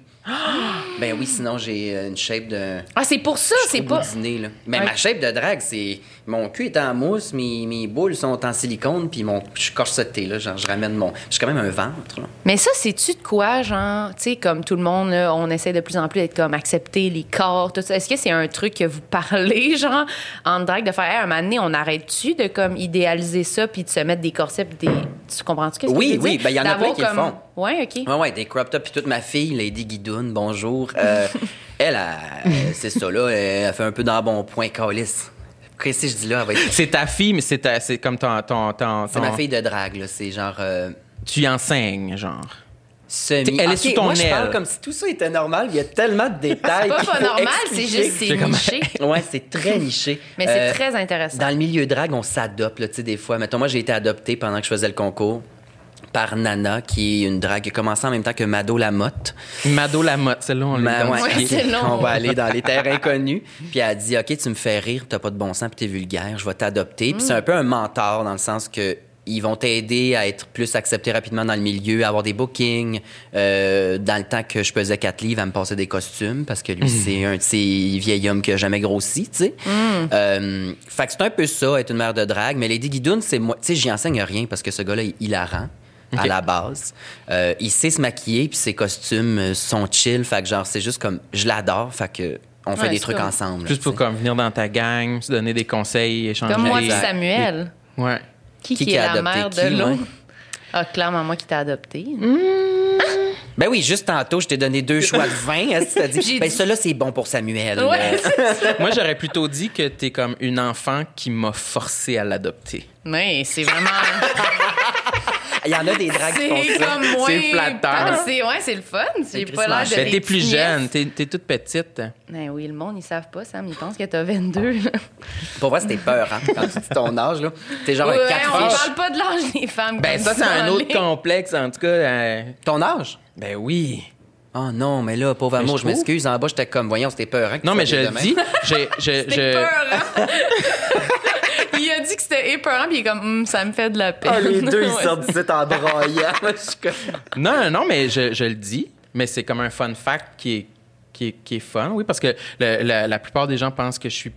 Speaker 4: Ben oui, sinon j'ai euh, une shape de
Speaker 3: Ah, c'est pour ça, c'est pas.
Speaker 4: dîner là. Mais ma shape de drague, c'est mon cul est en mousse, mes, mes boules sont en silicone, puis mon je suis corseté là, genre je ramène mon je suis quand même un ventre là.
Speaker 3: Mais ça, c'est-tu de quoi, genre, tu sais, comme tout le monde, là, on essaie de plus en plus d'être comme accepter les corps, tout ça. Est-ce que c'est un truc que vous parlez, [laughs] genre, en drague, de faire, hey, un moment donné, on arrête-tu de comme idéaliser ça puis de se mettre des corsets puis des. Tu comprends-tu qu'est-ce
Speaker 4: Oui,
Speaker 3: que je veux
Speaker 4: oui,
Speaker 3: dire?
Speaker 4: ben, il y en a plein qui le font.
Speaker 3: Ouais, OK.
Speaker 4: Ouais, ouais, des crop tops. Puis toute ma fille, Lady Guidoune, bonjour. euh, [laughs] elle, elle, c'est ça, là. Elle fait un peu dans bon point, calice. Qu'est-ce que je dis là? Elle va être-
Speaker 2: C'est ta fille, mais c'est ta- c'est comme ton. ton, ton,
Speaker 4: C'est ma fille de drague, là. C'est genre. euh,
Speaker 2: Tu y enseignes, genre.
Speaker 4: semi.
Speaker 2: Elle est
Speaker 4: Ok,
Speaker 2: sous ton
Speaker 4: moi, je parle
Speaker 2: aile.
Speaker 4: comme si tout ça était normal. Il y a tellement de [laughs] détails.
Speaker 3: C'est pas pas normal, c'est juste, c'est niché. [laughs]
Speaker 4: Ouais, c'est très niché.
Speaker 3: Mais c'est
Speaker 4: Euh,
Speaker 3: très intéressant.
Speaker 4: Dans le milieu drague, on s'adopte, là, tu sais, des fois. Mettons, moi, j'ai été adoptée pendant que je faisais le concours par Nana, qui est une drague qui a commencé en même temps que Mado Lamotte.
Speaker 2: Mado Lamotte, celle-là, on l'a
Speaker 4: Ma- ouais,
Speaker 2: identifiée.
Speaker 3: c'est long.
Speaker 4: On va aller dans les terres inconnues. Puis elle a dit, OK, tu me fais rire, t'as pas de bon sens, puis t'es vulgaire, je vais t'adopter. Puis c'est un peu un mentor dans le sens que ils vont t'aider à être plus accepté rapidement dans le milieu, à avoir des bookings. Euh, dans le temps que je pesais 4 livres, à me passer des costumes parce que lui, c'est un de ces vieils hommes qui a jamais grossi, tu sais. Euh, fait que c'est un peu ça, être une mère de drague. Mais Lady Guidoune, c'est moi. Tu sais, j'y enseigne rien parce que ce gars-là, il est hilarant à
Speaker 2: Ok.
Speaker 4: la base. Euh, il sait se maquiller, puis ses costumes euh, sont chill. Fait que genre, c'est juste comme, je l'adore. Fait que on fait
Speaker 3: Ouais,
Speaker 4: des trucs ensemble.
Speaker 2: Juste pour comme venir dans ta gang, se donner des conseils, échanger.
Speaker 3: Comme moi puis Samuel.
Speaker 2: Ouais.
Speaker 3: Qui,
Speaker 4: Qui
Speaker 3: est
Speaker 4: a
Speaker 3: la
Speaker 4: adopté
Speaker 3: mère
Speaker 4: qui,
Speaker 3: de l'autre?
Speaker 4: ouais?
Speaker 3: Ah, clairement, moi qui t'ai adopté.
Speaker 4: Ben oui, juste tantôt, je t'ai donné deux choix de vin. hein, t'as dit, [laughs] ben
Speaker 3: dit-
Speaker 4: ça c'est bon pour Samuel.
Speaker 3: Ouais.
Speaker 2: Moi, j'aurais plutôt dit que t'es comme une enfant qui m'a forcé à l'adopter.
Speaker 3: Mais c'est vraiment.
Speaker 4: Il y en a des dragues qui font ça.
Speaker 2: C'est flatteur.
Speaker 3: C'est ouais, c'est le fun. J'ai pas l'air de.
Speaker 2: Ben, t'es plus jeune, t'es, t'es toute petite.
Speaker 3: Ben oui, le monde, ils savent pas, Sam. Ils pensent que t'as 22. là.
Speaker 4: Pour vrai, c'était peur, hein, quand tu dis ton âge, là. T'es genre
Speaker 3: Ouais,
Speaker 4: un 4
Speaker 3: on
Speaker 4: fiches.
Speaker 3: parle pas de l'âge des femmes.
Speaker 2: Ben, ça, c'est un autre
Speaker 3: les-
Speaker 2: complexe, en tout cas. euh,
Speaker 4: Ton âge?
Speaker 2: ben oui.
Speaker 4: Oh non, mais là, pauvre
Speaker 2: Mais
Speaker 4: amour,
Speaker 2: je
Speaker 4: je m'excuse. En bas, j'étais comme, voyons, c'était peur, hein.
Speaker 2: Non, mais je le dis. j'ai- je-
Speaker 3: C'était
Speaker 2: je-
Speaker 3: peur, hein? [laughs] il a dit que c'était épeurant, puis il est comme, Hum, ça me fait de la peine.
Speaker 4: Ah, les deux, ils [laughs] sortent d'ici en braillant. [laughs]
Speaker 2: Non, non, non, mais je, je le dis. Mais c'est comme un fun fact qui est qui est, qui est fun, oui, parce que le- la, la plupart des gens pensent que je suis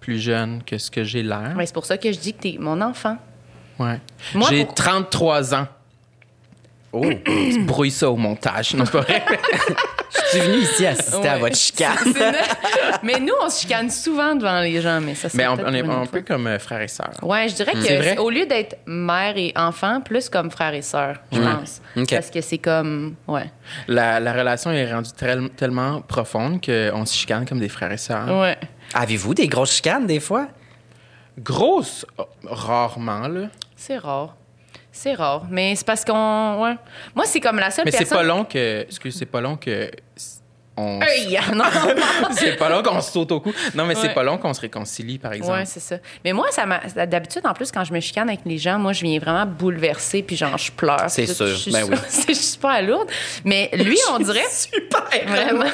Speaker 2: plus jeune que ce que j'ai l'air.
Speaker 3: Ouais, c'est pour ça que je dis que t'es mon enfant.
Speaker 2: Ouais.
Speaker 3: Moi,
Speaker 2: J'ai
Speaker 3: pour-
Speaker 2: 33 ans. Oh, tu brouilles ça au montage. Non, c'est pas vrai. [laughs]
Speaker 4: Je suis venu ici assister à votre chicane.
Speaker 3: C'est mais nous, on se chicane souvent devant les gens, mais ça, c'est
Speaker 2: Mais on, est un peu comme euh, frères et sœurs.
Speaker 3: Ouais, je dirais
Speaker 2: C'est vrai?
Speaker 3: que au lieu d'être mère et enfant, plus comme frère et sœur, je pense.
Speaker 4: Ok.
Speaker 3: Parce que c'est comme, ouais.
Speaker 2: La, la relation est rendue tellement profonde qu'on se chicane comme des frères et sœurs.
Speaker 3: Ouais.
Speaker 4: Avez-vous des grosses chicanes des fois?
Speaker 2: Grosse, oh, rarement, là.
Speaker 3: C'est rare. C'est rare. Mais c'est parce qu'on. Ouais. Moi, c'est comme la seule
Speaker 2: Mais c'est
Speaker 3: personne.
Speaker 2: pas long que. Excuse, c'est pas long que. On,
Speaker 3: Hey! [laughs] Non! [laughs]
Speaker 2: c'est pas long qu'on se saute au cou. Non, mais c'est pas long qu'on se réconcilie, par exemple.
Speaker 3: Ouais, c'est ça. Mais moi, ça m'a. D'habitude, en plus, quand je me chicane avec les gens, moi, je viens vraiment bouleversée, puis genre, je pleure.
Speaker 4: C'est sûr.
Speaker 3: Je suis,
Speaker 4: Ben oui. [laughs]
Speaker 3: je suis super lourde. Mais lui, on dirait.
Speaker 4: Super!
Speaker 3: Vraiment.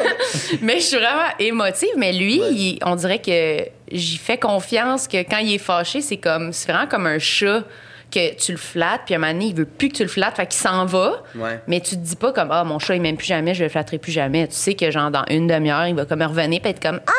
Speaker 3: mais je suis vraiment émotive. Mais lui, il- on dirait que j'y fais confiance que quand il est fâché, c'est comme. C'est vraiment comme un chat que tu le flattes, puis à un moment donné, il veut plus que tu le flattes, fait qu'il s'en va.
Speaker 4: Ouais.
Speaker 3: Mais tu te dis pas comme, ah, mon chat, il m'aime plus jamais, je le flatterai plus jamais. Tu sais que, genre, dans une demi-heure, il va comme revenir, puis être comme, ah!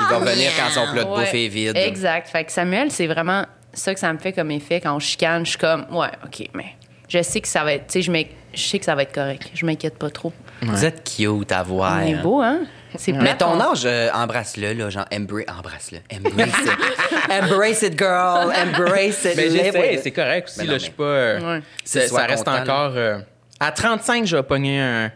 Speaker 4: Il va revenir quand son plat de
Speaker 3: Ouais.
Speaker 4: bouffe est vide.
Speaker 3: Exact. Fait que Samuel, c'est vraiment ça que ça me fait comme effet quand on chicane. Je suis comme, ouais, OK, mais je sais que ça va être, tu sais, je je sais que ça va être correct. Je m'inquiète pas trop.
Speaker 4: Vous êtes cute à voir.
Speaker 3: On est beau, hein? [laughs] C'est
Speaker 4: Mais ton
Speaker 3: on-
Speaker 4: âge, euh, embrasse-le, là, genre, embra- embrasse-le. Embrace it. [laughs] embrace it, girl. Embrace it.
Speaker 2: Mais j'essaie,
Speaker 4: it.
Speaker 2: c'est correct aussi.
Speaker 4: Mais
Speaker 2: là, je suis pas. euh,
Speaker 3: Ouais.
Speaker 2: ça,
Speaker 4: sois
Speaker 2: reste
Speaker 4: content,
Speaker 2: encore. euh, à 35, je vais pogner un.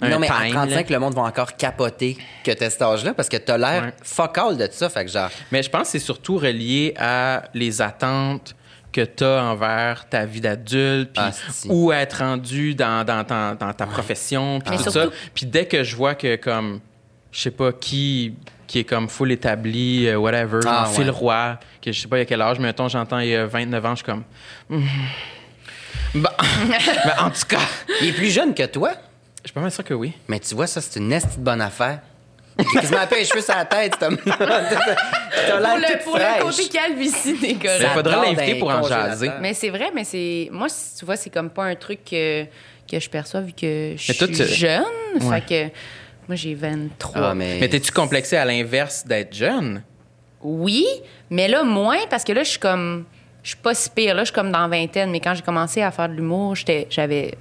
Speaker 2: un
Speaker 4: non, mais à
Speaker 2: time,
Speaker 4: 35,
Speaker 2: là.
Speaker 4: le monde va encore capoter que t'es cet âge-là parce que t'as l'air
Speaker 2: Ouais.
Speaker 4: all de ça. Fait que genre,
Speaker 2: Mais je pense que c'est surtout relié à les attentes que tu as envers ta vie d'adulte, puis où être rendu dans, dans, ta- dans ta profession, puis tout
Speaker 3: surtout-
Speaker 2: ça. Puis dès que je vois que, comme, je sais pas qui qui est comme full établi, euh, whatever,
Speaker 4: Ah, ouais.
Speaker 2: Roy, que je sais pas à quel âge, mais mettons, j'entends il y a 29 ans, je suis comme... Hmm. Bon. [laughs] Mais en tout cas,
Speaker 4: il est plus jeune que toi,
Speaker 2: je suis pas mal sûr que oui.
Speaker 4: mais tu vois, ça, c'est une esti de bonne affaire. Il a quasiment pas les cheveux sur la tête, homme-là. T'as [laughs]
Speaker 3: Pour
Speaker 4: l'air
Speaker 3: le,
Speaker 4: toute
Speaker 3: pour le côté calvitie.
Speaker 2: Mais il faudrait l'inviter pour en jaser.
Speaker 3: Mais c'est vrai, mais c'est. Moi, tu vois, c'est comme pas un truc que, que je perçois vu que je suis
Speaker 2: tu-
Speaker 3: jeune.
Speaker 2: Ouais.
Speaker 3: Fait que. Moi, j'ai 23.
Speaker 4: Ah, mais...
Speaker 2: Mais t'es-tu complexé à l'inverse d'être jeune?
Speaker 3: Oui, mais là, moins, parce que là, je suis comme. Je suis pas si pire. Là, je suis comme dans la vingtaine, mais quand j'ai commencé à faire de l'humour, j'étais- j'avais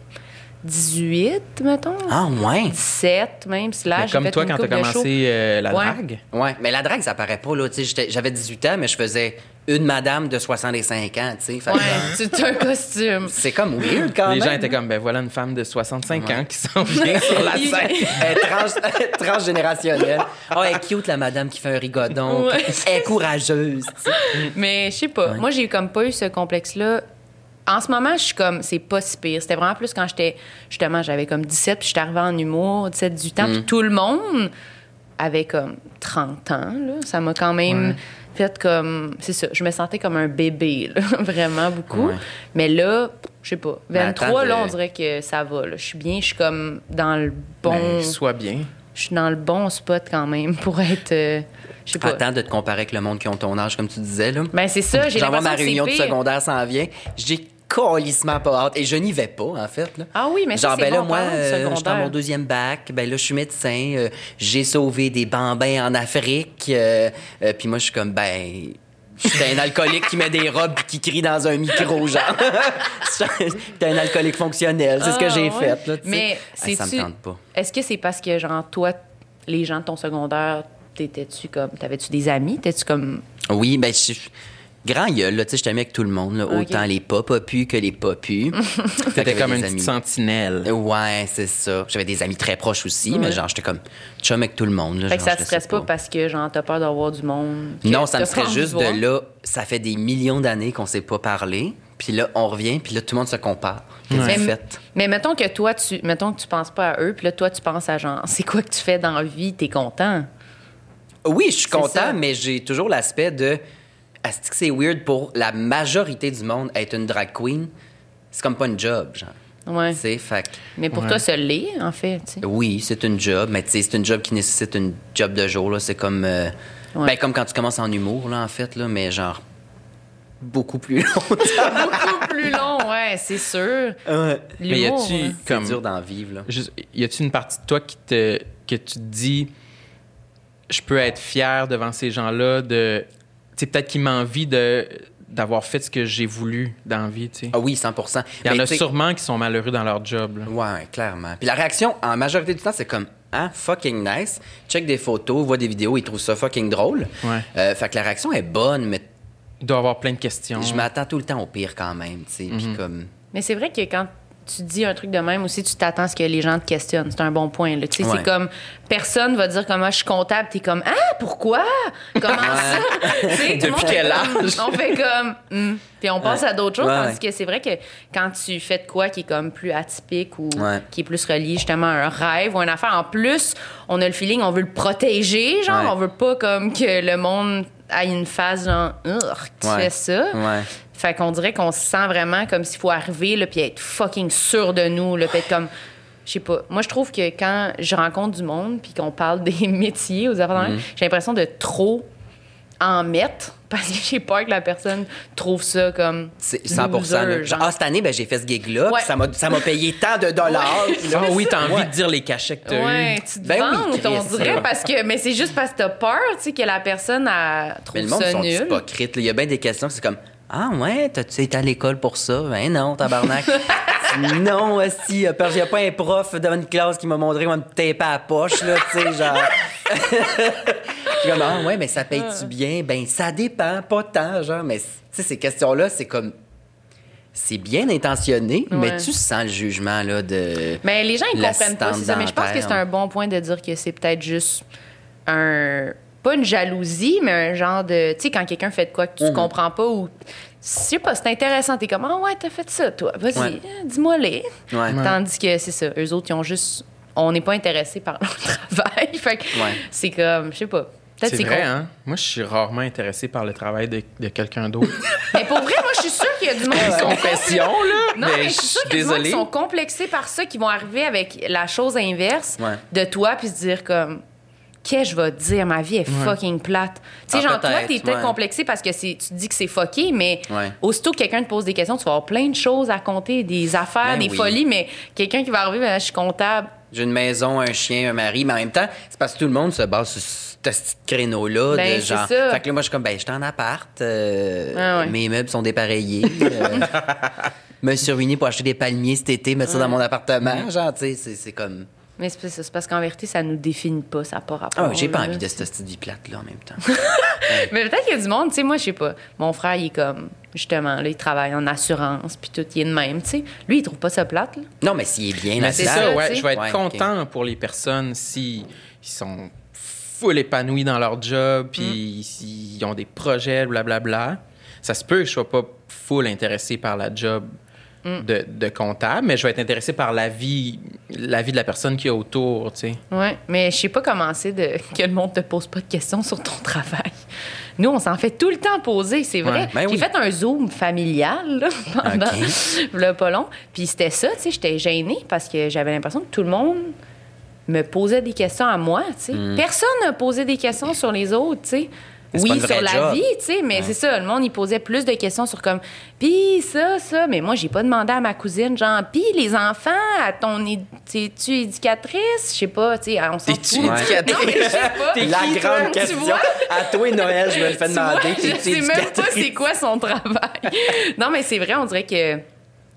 Speaker 3: 18, mettons.
Speaker 4: Ah, ouais.
Speaker 3: 17 même. Si là,
Speaker 2: Mais comme
Speaker 3: fait
Speaker 2: toi,
Speaker 3: une
Speaker 2: quand t'as commencé euh, la
Speaker 3: Ouais.
Speaker 2: drague?
Speaker 4: Ouais, mais la drague, ça paraît pas, là. Tu sais, j'étais- j'avais 18 ans, mais je faisais une madame de 65 ans, tu sais.
Speaker 3: Ouais, c'est un costume.
Speaker 4: C'est comme weird, quand
Speaker 2: Les
Speaker 4: même.
Speaker 2: gens étaient comme, ben voilà une femme de 65 ans qui s'en vient [laughs] sur la
Speaker 3: Il-
Speaker 2: scène.
Speaker 4: Elle est trans- transgénérationnelle. Oh, elle est cute, la madame qui fait un rigodon.
Speaker 3: Ouais.
Speaker 4: Elle est courageuse.
Speaker 3: Mais je sais pas. Moi, j'ai comme pas eu ce complexe-là. En ce moment, je suis comme, c'est pas si pire. C'était vraiment plus quand j'étais, justement, j'avais comme 17, puis j'étais arrivée en humour, 17, 18 ans, puis tout le monde avait comme 30 ans, là. Ça m'a quand même fait comme, c'est ça, je me sentais comme un bébé, là, [laughs] vraiment beaucoup.
Speaker 4: Ouais.
Speaker 3: Mais là, je sais pas,
Speaker 4: Mais
Speaker 3: 23,
Speaker 4: attends,
Speaker 3: là, on dirait que ça va, là. Je suis bien, je suis comme dans le bon,
Speaker 2: Ben, sois bien.
Speaker 3: je suis dans le bon spot quand même [laughs] pour être, euh, je pas.
Speaker 4: Attends de te comparer avec le monde qui ont ton âge, comme tu disais, là.
Speaker 3: Ben, c'est ça, j'ai
Speaker 4: J'en vois
Speaker 3: l'impression
Speaker 4: ma réunion de secondaire s'en vient. J'ai colissement pas hâte. Et je n'y vais pas, en fait. Là.
Speaker 3: Ah oui, mais
Speaker 4: Genre, ben là, moi,
Speaker 3: de
Speaker 4: euh, je suis dans mon deuxième bac. Ben là, je suis médecin. euh, j'ai sauvé des bambins en Afrique. euh, Puis moi, je suis comme, ben... Je suis un alcoolique qui met des robes et qui crie dans un micro, genre. [laughs] T'es un alcoolique fonctionnel. C'est ce que
Speaker 3: Ah,
Speaker 4: j'ai
Speaker 3: ouais.
Speaker 4: fait, là.
Speaker 3: Mais
Speaker 4: Ah,
Speaker 3: c'est
Speaker 4: ça me tente pas.
Speaker 3: Est-ce que c'est parce que genre toi, les gens de ton secondaire, t'étais-tu comme, t'avais-tu des amis, t'étais-tu comme,
Speaker 4: Oui, ben, je grand gueule, là, tu sais, j'étais avec tout le monde, là, autant les pas popus que les pas pus. [laughs]
Speaker 2: T'étais comme une petite sentinelle.
Speaker 4: Ouais, c'est ça. J'avais des amis très proches aussi, mais genre, j'étais comme chum avec tout le monde. Là,
Speaker 3: fait que ça te stresse pas parce que genre t'as peur d'avoir du monde.
Speaker 4: Non, ça me
Speaker 3: pas
Speaker 4: juste de là, ça fait des millions d'années qu'on s'est pas parlé, puis là, on revient, puis là, tout le monde se compare. Qu'est-ce que
Speaker 3: Mais, mettons que toi, tu, mettons que tu penses pas à eux, puis là toi tu penses à genre, [laughs] c'est quoi que tu fais dans la vie, t'es content?
Speaker 4: Oui, je suis content,
Speaker 3: ça.
Speaker 4: mais j'ai toujours l'aspect de. Est-ce que c'est weird pour la majorité du monde être une drag queen? C'est comme pas une job, genre.
Speaker 3: Ouais.
Speaker 4: Tu sais, fait que-
Speaker 3: Mais pour
Speaker 2: Ouais.
Speaker 3: toi, ça l'est en fait.
Speaker 4: Oui, c'est une job, mais tu sais, c'est une job qui nécessite une job de jour. Là. C'est comme, euh,
Speaker 3: Ouais.
Speaker 4: ben, comme quand tu commences en humour, là, en fait, là, mais genre, beaucoup plus long. [laughs]
Speaker 3: Beaucoup plus long, ouais, c'est sûr.
Speaker 4: Ouais.
Speaker 2: Mais y a-tu
Speaker 3: hein.
Speaker 4: C'est
Speaker 2: comme
Speaker 4: dur d'en vivre, là?
Speaker 2: juste- y a-tu une partie de toi qui te que tu te dis je peux être fier devant ces gens-là de sais peut-être qu'ils m'envient de d'avoir fait ce que j'ai voulu dans la vie, tu sais.
Speaker 4: Ah oui, 100%
Speaker 2: Il y en
Speaker 4: Mais
Speaker 2: a sûrement qui sont malheureux dans leur job. là.
Speaker 4: Ouais, clairement. Puis la réaction, en majorité du temps, c'est comme ah fucking nice. Check des photos, voit des vidéos, ils trouvent ça fucking drôle.
Speaker 2: Ouais.
Speaker 4: Euh, fait que la réaction est bonne, mais
Speaker 2: Il doit y avoir plein de questions.
Speaker 4: je m'attends tout le temps au pire quand même, tu sais. Puis
Speaker 2: Mhm.
Speaker 4: comme
Speaker 3: Mais c'est vrai que quand tu dis un truc de même aussi, tu t'attends à ce que les gens te questionnent. C'est un bon point. Là. Tu sais,
Speaker 4: Ouais.
Speaker 3: C'est comme personne va dire comment je suis comptable. T'es comme Ah, pourquoi? Comment ça? [laughs] Tu sais, tout le
Speaker 2: Depuis
Speaker 3: monde
Speaker 2: quel âge?
Speaker 3: On fait comme Hmm. Puis on passe
Speaker 4: Ouais.
Speaker 3: à d'autres choses.
Speaker 4: Ouais,
Speaker 3: tandis
Speaker 4: ouais.
Speaker 3: que c'est vrai que quand tu fais de quoi qui est comme plus atypique ou
Speaker 4: Ouais.
Speaker 3: qui est plus relié justement à un rêve ou une affaire, en plus, on a le feeling, on veut le protéger. Genre,
Speaker 4: Ouais.
Speaker 3: on veut pas comme que le monde ait une phase genre, tu
Speaker 4: Ouais.
Speaker 3: fais ça.
Speaker 4: Ouais.
Speaker 3: Fait qu'on dirait qu'on se sent vraiment comme s'il faut arriver, là, puis être fucking sûr de nous, là, puis être comme... Je sais pas. Moi, je trouve que quand je rencontre du monde, puis qu'on parle [laughs] des métiers aux affaires, de même, j'ai l'impression de trop en mettre, parce que j'ai peur que la personne trouve ça comme...
Speaker 4: C'est 100
Speaker 3: loser, genre.
Speaker 4: Ah, cette année, ben, j'ai fait ce gig-là,
Speaker 3: Ouais.
Speaker 4: ça m'a- ça m'a payé tant de dollars. [laughs] Puis là,
Speaker 2: Ah oui, t'as envie
Speaker 4: Ouais.
Speaker 2: de dire les cachets que t'as
Speaker 3: Ouais,
Speaker 2: eu.
Speaker 3: tu te
Speaker 4: Ben oui,
Speaker 3: on dirait,
Speaker 4: ça.
Speaker 3: parce que... Mais c'est juste parce que t'as peur, tu sais, que la personne, elle trouve
Speaker 4: Mais le monde
Speaker 3: ça
Speaker 4: sont
Speaker 3: nul.
Speaker 4: hypocrites. là. Il y a bien des questions que c'est comme Ah ouais, t'as-tu été à l'école pour ça? Ben non, tabarnak. [laughs] non, si, il n'y a pas un prof devant une classe qui m'a montré comment me taper à la poche, là, tu sais, genre. [laughs] Je suis comme, ah ouais, mais ça paye-tu bien? Ben, ça dépend, pas tant, genre. Mais, tu sais, ces questions-là, c'est comme. C'est bien intentionné, mais tu sens le jugement, là, de.
Speaker 3: Mais les gens, ils comprennent pas, c'est ça. Mais je pense que c'est un bon point de dire que c'est peut-être juste un. Pas une jalousie, mais un genre de. Tu sais, quand quelqu'un fait de quoi que tu
Speaker 4: Mhm.
Speaker 3: comprends pas ou. Je sais pas, c'est intéressant. T'es comme, ah ouais, t'as fait ça, toi. Vas-y,
Speaker 4: Ouais.
Speaker 3: euh, dis-moi les.
Speaker 4: Ouais.
Speaker 3: Tandis que c'est ça. Eux autres, ils ont juste. On n'est pas intéressés par [laughs] leur travail. [laughs] fait que
Speaker 4: Ouais.
Speaker 3: c'est comme, je sais pas. Peut-être
Speaker 2: C'est
Speaker 3: c'est
Speaker 2: vrai,
Speaker 3: con-
Speaker 2: hein? Moi, je suis rarement intéressé par le travail de, de quelqu'un d'autre. [laughs]
Speaker 3: Mais pour vrai, moi, je suis sûre qu'il y a du monde qui sont
Speaker 2: Confession, là!
Speaker 3: Non, mais, je suis sûre qu'il y a du monde
Speaker 2: désolé.
Speaker 3: qui sont complexés par ça, qui vont arriver avec la chose inverse
Speaker 4: Ouais.
Speaker 3: de toi, puis se dire comme. Qu'est-ce que je vais te dire? Ma vie est fucking plate. Tu sais,
Speaker 4: Ah,
Speaker 3: genre, toi, t'es peut-être
Speaker 4: ouais.
Speaker 3: complexé parce que tu te dis que c'est fucké, mais
Speaker 4: Ouais.
Speaker 3: aussitôt que quelqu'un te pose des questions, tu vas avoir plein de choses à compter, des affaires,
Speaker 4: Ben
Speaker 3: des
Speaker 4: oui.
Speaker 3: folies, mais quelqu'un qui va arriver, ben, je suis comptable.
Speaker 4: J'ai une maison, un chien, un mari, mais en même temps, c'est parce que tout le monde se base sur ce petit créneau-là.
Speaker 3: Ben,
Speaker 4: de
Speaker 3: c'est
Speaker 4: genre.
Speaker 3: ça.
Speaker 4: Fait que là, moi, je suis comme, ben, je suis en appart, euh,
Speaker 3: Ah ouais.
Speaker 4: mes meubles sont dépareillés. [laughs] euh, me suis ruiné pour acheter des palmiers cet été, mettre ça dans mon appartement. Genre, tu sais, c'est comme.
Speaker 3: Mais c'est parce qu'en vérité, ça nous définit pas, ça n'a pas rapport.
Speaker 4: Ah, j'ai pas
Speaker 3: là.
Speaker 4: envie de cette petite vie plate-là en même temps. [laughs]
Speaker 3: Mais peut-être qu'il y a du monde, tu sais, moi, je sais pas. Mon frère, il est comme, justement, là, il travaille en assurance, puis tout, il est de même, tu sais. Lui, il trouve pas ça plate, là.
Speaker 4: non, mais s'il est bien
Speaker 2: Mais c'est ça, ouais. Je vais être
Speaker 4: Ouais,
Speaker 2: content pour les personnes si ils sont full épanouis dans leur job, puis s'ils ont des projets, blablabla. Ça se peut que je sois pas full intéressé par la job de, de comptable, mais je vais être intéressé par la vie, la vie de la personne qui est autour, tu sais.
Speaker 3: Ouais, mais je sais pas comment c'est de [laughs] que le monde te pose pas de questions sur ton travail. Nous, on s'en fait tout le temps poser, c'est vrai.
Speaker 4: Ouais, ben
Speaker 3: J'ai
Speaker 4: oui.
Speaker 3: fait un zoom familial là, [laughs] pendant le [laughs] pas long, puis c'était ça, tu sais, j'étais gênée parce que j'avais l'impression que tout le monde me posait des questions à moi, tu sais. Personne n'a posé des questions sur les autres, tu sais. Oui, sur la
Speaker 4: job.
Speaker 3: vie, tu sais, mais c'est ça, le monde, il posait plus de questions sur comme, puis ça, ça, mais moi, j'ai pas demandé à ma cousine, genre, puis les enfants, à ton, es-tu éducatrice? Je sais pas, tu sais, on s'en fout.
Speaker 2: éducatrice? [laughs]
Speaker 3: Non, mais je sais pas.
Speaker 4: La
Speaker 3: Qui, toi,
Speaker 4: grande
Speaker 3: tu
Speaker 4: question.
Speaker 3: vois?
Speaker 4: À toi et Noël, je me le fais [laughs]
Speaker 3: Tu vois,
Speaker 4: demander.
Speaker 3: je
Speaker 4: T'es-tu
Speaker 3: sais même pas c'est quoi son travail. [laughs] non, mais c'est vrai, on dirait que.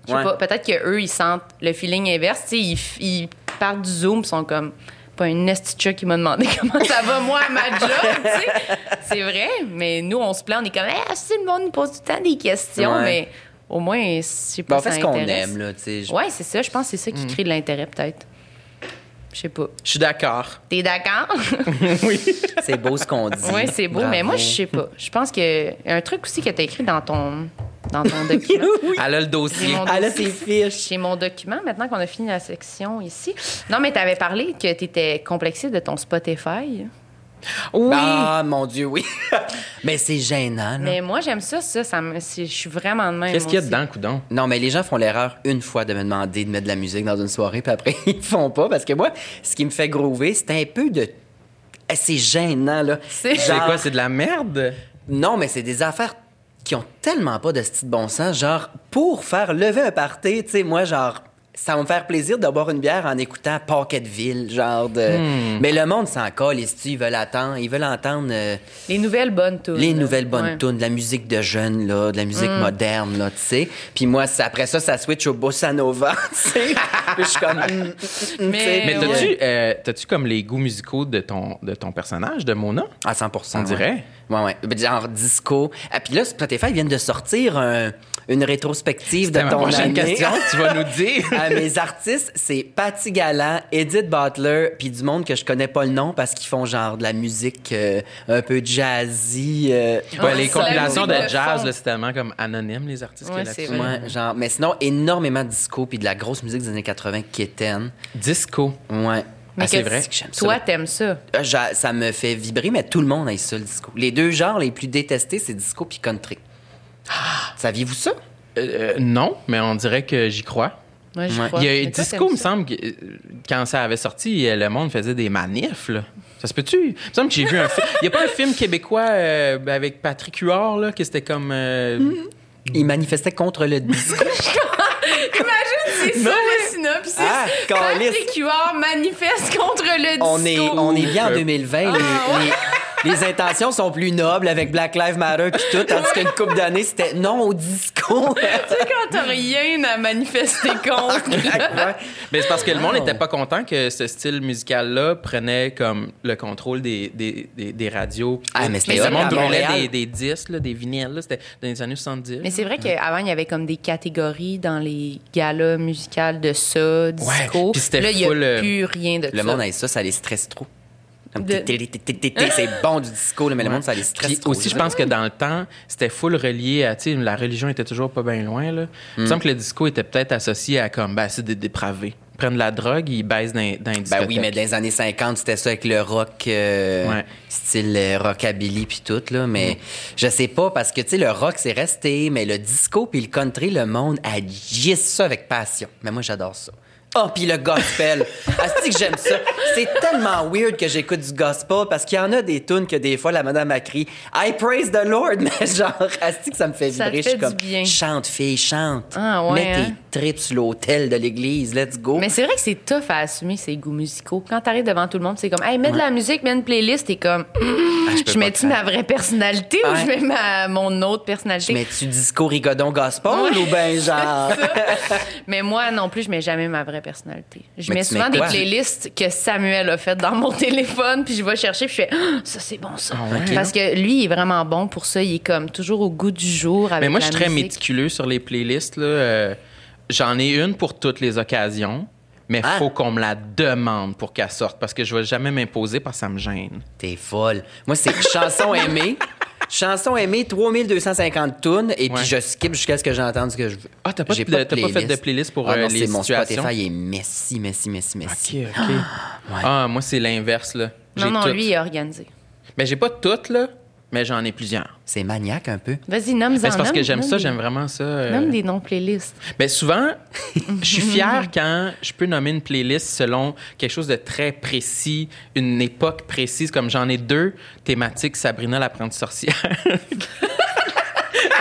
Speaker 3: Je sais
Speaker 4: Ouais.
Speaker 3: pas, peut-être qu'eux, ils sentent le feeling inverse. Tu sais, ils, ils partent du Zoom, ils sont comme. Pas une esti de chat qui m'a demandé [laughs] comment ça va, moi, à ma job, tu sais. C'est vrai, mais nous, on se plaint, on est comme, ah, si le monde nous pose tout le temps des questions,
Speaker 4: Ouais.
Speaker 3: mais au moins, je sais
Speaker 4: Ben,
Speaker 3: pas
Speaker 4: on fait
Speaker 3: ça
Speaker 4: ce qu'on aime, là, tu sais.
Speaker 3: Ouais, c'est ça, je pense que c'est ça qui crée de l'intérêt, peut-être. Je sais pas.
Speaker 2: Je suis d'accord.
Speaker 3: T'es d'accord? [laughs]
Speaker 4: C'est beau ce qu'on dit.
Speaker 3: Oui, c'est beau, mais moi, je sais pas. Je pense que un truc aussi que tu as écrit dans ton, dans ton document. [laughs]
Speaker 2: Elle a le dossier.
Speaker 4: Elle a ses fiches.
Speaker 3: Chez mon document, maintenant qu'on a fini la section ici. Non, mais tu avais parlé que tu étais complexé de ton Spotify.
Speaker 2: Oui!
Speaker 4: Ah, mon Dieu, oui. [laughs] mais c'est gênant, là.
Speaker 3: Mais moi, j'aime ça, ça. ça me, je suis vraiment de même.
Speaker 2: Qu'est-ce qu'il y a
Speaker 3: aussi.
Speaker 2: dedans, coudon?
Speaker 4: Non, mais les gens font l'erreur une fois de me demander de mettre de la musique dans une soirée, puis après, [laughs] ils font pas. Parce que moi, ce qui me fait groover, c'est un peu de. Eh, C'est gênant, là.
Speaker 3: C'est-
Speaker 2: C'est
Speaker 4: Genre-
Speaker 2: quoi? C'est de la merde?
Speaker 4: Non, mais c'est des affaires qui ont tellement pas de style bon sens. Genre, pour faire lever un party, tu sais, moi, genre, ça va me faire plaisir de boire une bière en écoutant Pocketville, genre de.
Speaker 2: Hmm.
Speaker 4: Mais le monde s'en colle, les ils veulent attendre, ils veulent entendre euh,
Speaker 3: Les nouvelles bonnes tunes.
Speaker 4: les nouvelles bonnes
Speaker 3: Ouais.
Speaker 4: tunes, de la musique de jeunes, là, de la musique
Speaker 2: Hmm.
Speaker 4: moderne, là, tu sais. Puis moi, après ça, ça switch au bossa nova, [laughs] tu sais. Puis je suis comme. mm, mm.
Speaker 3: Mais ouais.
Speaker 2: euh, t'as-tu comme les goûts musicaux de ton, de ton personnage, de Mona?
Speaker 4: À 100%
Speaker 2: On
Speaker 4: ouais.
Speaker 2: dirait.
Speaker 4: Ouais, ouais. Genre disco. Ah, puis là, Spotify vient de sortir un- une rétrospective de
Speaker 2: ma
Speaker 4: ton
Speaker 2: prochaine
Speaker 4: année.
Speaker 2: question, tu vas nous dire. [laughs]
Speaker 4: Ah, mes artistes, c'est Patty Gallant, Edith Butler, puis du monde que je connais pas le nom parce qu'ils font genre de la musique euh, un peu jazzy. euh,
Speaker 2: Ouais, les
Speaker 3: c'est la
Speaker 2: compilations de jazz, là, c'est tellement comme anonyme, les artistes
Speaker 3: Ouais,
Speaker 2: qu'il y a
Speaker 3: c'est
Speaker 2: là-dessus.
Speaker 3: vrai.
Speaker 4: ouais, genre, mais sinon, énormément de disco puis de la grosse musique des années 80 quétaine.
Speaker 2: Disco.
Speaker 4: Ouais.
Speaker 3: Mais
Speaker 2: Ah, c'est
Speaker 3: que-
Speaker 2: vrai.
Speaker 4: que j'aime ça.
Speaker 3: Toi, t'aimes ça?
Speaker 4: Euh, ça me fait vibrer, mais tout le monde a ça, le disco. Les deux genres les plus détestés, c'est disco puis country. Saviez-vous ça?
Speaker 2: Euh, euh, non, mais on dirait que j'y crois.
Speaker 4: Ouais.
Speaker 3: crois.
Speaker 2: Il y a
Speaker 3: Mais toi,
Speaker 2: Disco, il me semble, que, euh, quand ça avait sorti, le monde faisait des manifs. Là. Ça se peut-tu? Il me semble que j'ai vu un film. Il n'y a pas un film québécois euh, avec Patrick Huard, là, que c'était comme. euh,
Speaker 4: Ils manifestaient contre le disco. [laughs]
Speaker 3: Imagine, c'est ça le synopsis.
Speaker 4: Ah.
Speaker 3: Patrick Huard manifeste contre le disco.
Speaker 4: on est, on est bien en
Speaker 2: Euh,
Speaker 4: 2020. Les, les- les intentions sont plus nobles avec Black Lives Matter puis tout, tandis qu'une couple d'années, c'était non au disco. [laughs]
Speaker 3: Tu sais, quand t'as rien à manifester contre.
Speaker 4: Ouais.
Speaker 2: Mais c'est parce que le monde n'était pas content que ce style musical-là prenait comme le contrôle des, des, des, des radios.
Speaker 4: Ah, mais c'était
Speaker 2: le monde brûlait
Speaker 4: Montréal.
Speaker 2: des, des disques, là, des vinyles. C'était dans les années 70.
Speaker 3: Mais c'est vrai qu'avant, il y avait comme des catégories dans les galas musicales de ça, disco.
Speaker 2: puis c'était
Speaker 3: Là, il n'y a
Speaker 2: euh,
Speaker 3: plus rien de
Speaker 4: Le
Speaker 3: ça.
Speaker 4: monde avec ça, ça les stresse trop. C'est bon du disco, mais le monde, ça les stresse
Speaker 2: aussi, je pense que dans le temps, c'était full relié à, la religion était toujours pas bien loin, là. Il me semble que le disco était peut-être associé à comme, ben, c'est des dépravés. Ils prennent de la drogue, ils baissent dans, dans les
Speaker 4: Ben oui, mais dans les années 50, c'était ça avec le rock, euh,
Speaker 2: Ouais.
Speaker 4: style euh, rockabilly puis tout, là. Mais je sais pas, parce que, tu sais, le rock, c'est resté, mais le disco puis le country, le monde agisse ça avec passion. Mais moi, j'adore ça. Oh, puis le gospel. [laughs] Asti que j'aime ça. C'est tellement weird que j'écoute du gospel parce qu'il y en a des tunes que des fois la madame a crié I praise the Lord, [laughs] mais genre, Asti que ça me fait vibrer. je suis comme,
Speaker 3: bien.
Speaker 4: chante, fille, chante.
Speaker 3: Ah, ouais,
Speaker 4: Mets
Speaker 3: hein?
Speaker 4: tes trips sur l'hôtel de l'église, let's go.
Speaker 3: Mais c'est vrai que c'est tough à assumer ses goûts musicaux. Quand t'arrives devant tout le monde, c'est comme, hey, mets de la musique, mets une playlist, t'es comme,
Speaker 4: Ah, je [laughs]
Speaker 3: je mets-tu ma vraie personnalité ou je mets ma, mon autre personnalité?
Speaker 4: Mais tu disco rigodon gospel ou ben genre?
Speaker 3: Mais moi non plus, je mets jamais ma vraie personnalité. Je
Speaker 4: Mais
Speaker 3: mets souvent
Speaker 4: mets
Speaker 3: des playlists que Samuel a faites dans mon [laughs] téléphone, puis je vais chercher, puis je fais Ah, ça c'est bon ça.
Speaker 2: Ah?
Speaker 3: Parce que lui, il est vraiment bon pour ça. Il est comme toujours au goût du jour avec
Speaker 2: Mais moi,
Speaker 3: la
Speaker 2: je suis très
Speaker 3: musique.
Speaker 2: méticuleux sur les playlists. là. Euh, J'en ai une pour toutes les occasions, mais il
Speaker 4: Ah.
Speaker 2: faut qu'on me la demande pour qu'elle sorte parce que je vais jamais m'imposer parce que ça me gêne.
Speaker 4: T'es folle. Moi, c'est chanson aimée. Chanson aimée, 3250 tunes, et puis
Speaker 2: Ouais.
Speaker 4: je skip jusqu'à ce que j'entende ce que je veux.
Speaker 2: Ah, t'as pas, de, fait de playlist pour
Speaker 4: Ah
Speaker 2: euh,
Speaker 4: non,
Speaker 2: les
Speaker 4: c'est mon
Speaker 2: situations?
Speaker 4: Spotify est messi, messi, messi, messi.
Speaker 2: OK, OK. [gasps] Ah, moi, c'est l'inverse, là.
Speaker 3: Non, non, lui, il est organisé.
Speaker 2: Mais j'ai pas toutes, là, mais j'en ai plusieurs.
Speaker 4: C'est maniaque un peu.
Speaker 3: Vas-y, nomme-en.
Speaker 2: Ben, c'est parce que
Speaker 3: nomme-
Speaker 2: j'aime
Speaker 3: nomme
Speaker 2: ça,
Speaker 3: des-
Speaker 2: j'aime vraiment ça. euh.
Speaker 3: Nomme des noms playlists.
Speaker 2: Ben, souvent, je suis [laughs] fier quand je peux nommer une playlist selon quelque chose de très précis, une époque précise, comme j'en ai deux thématiques Sabrina l'apprentie sorcière. [laughs]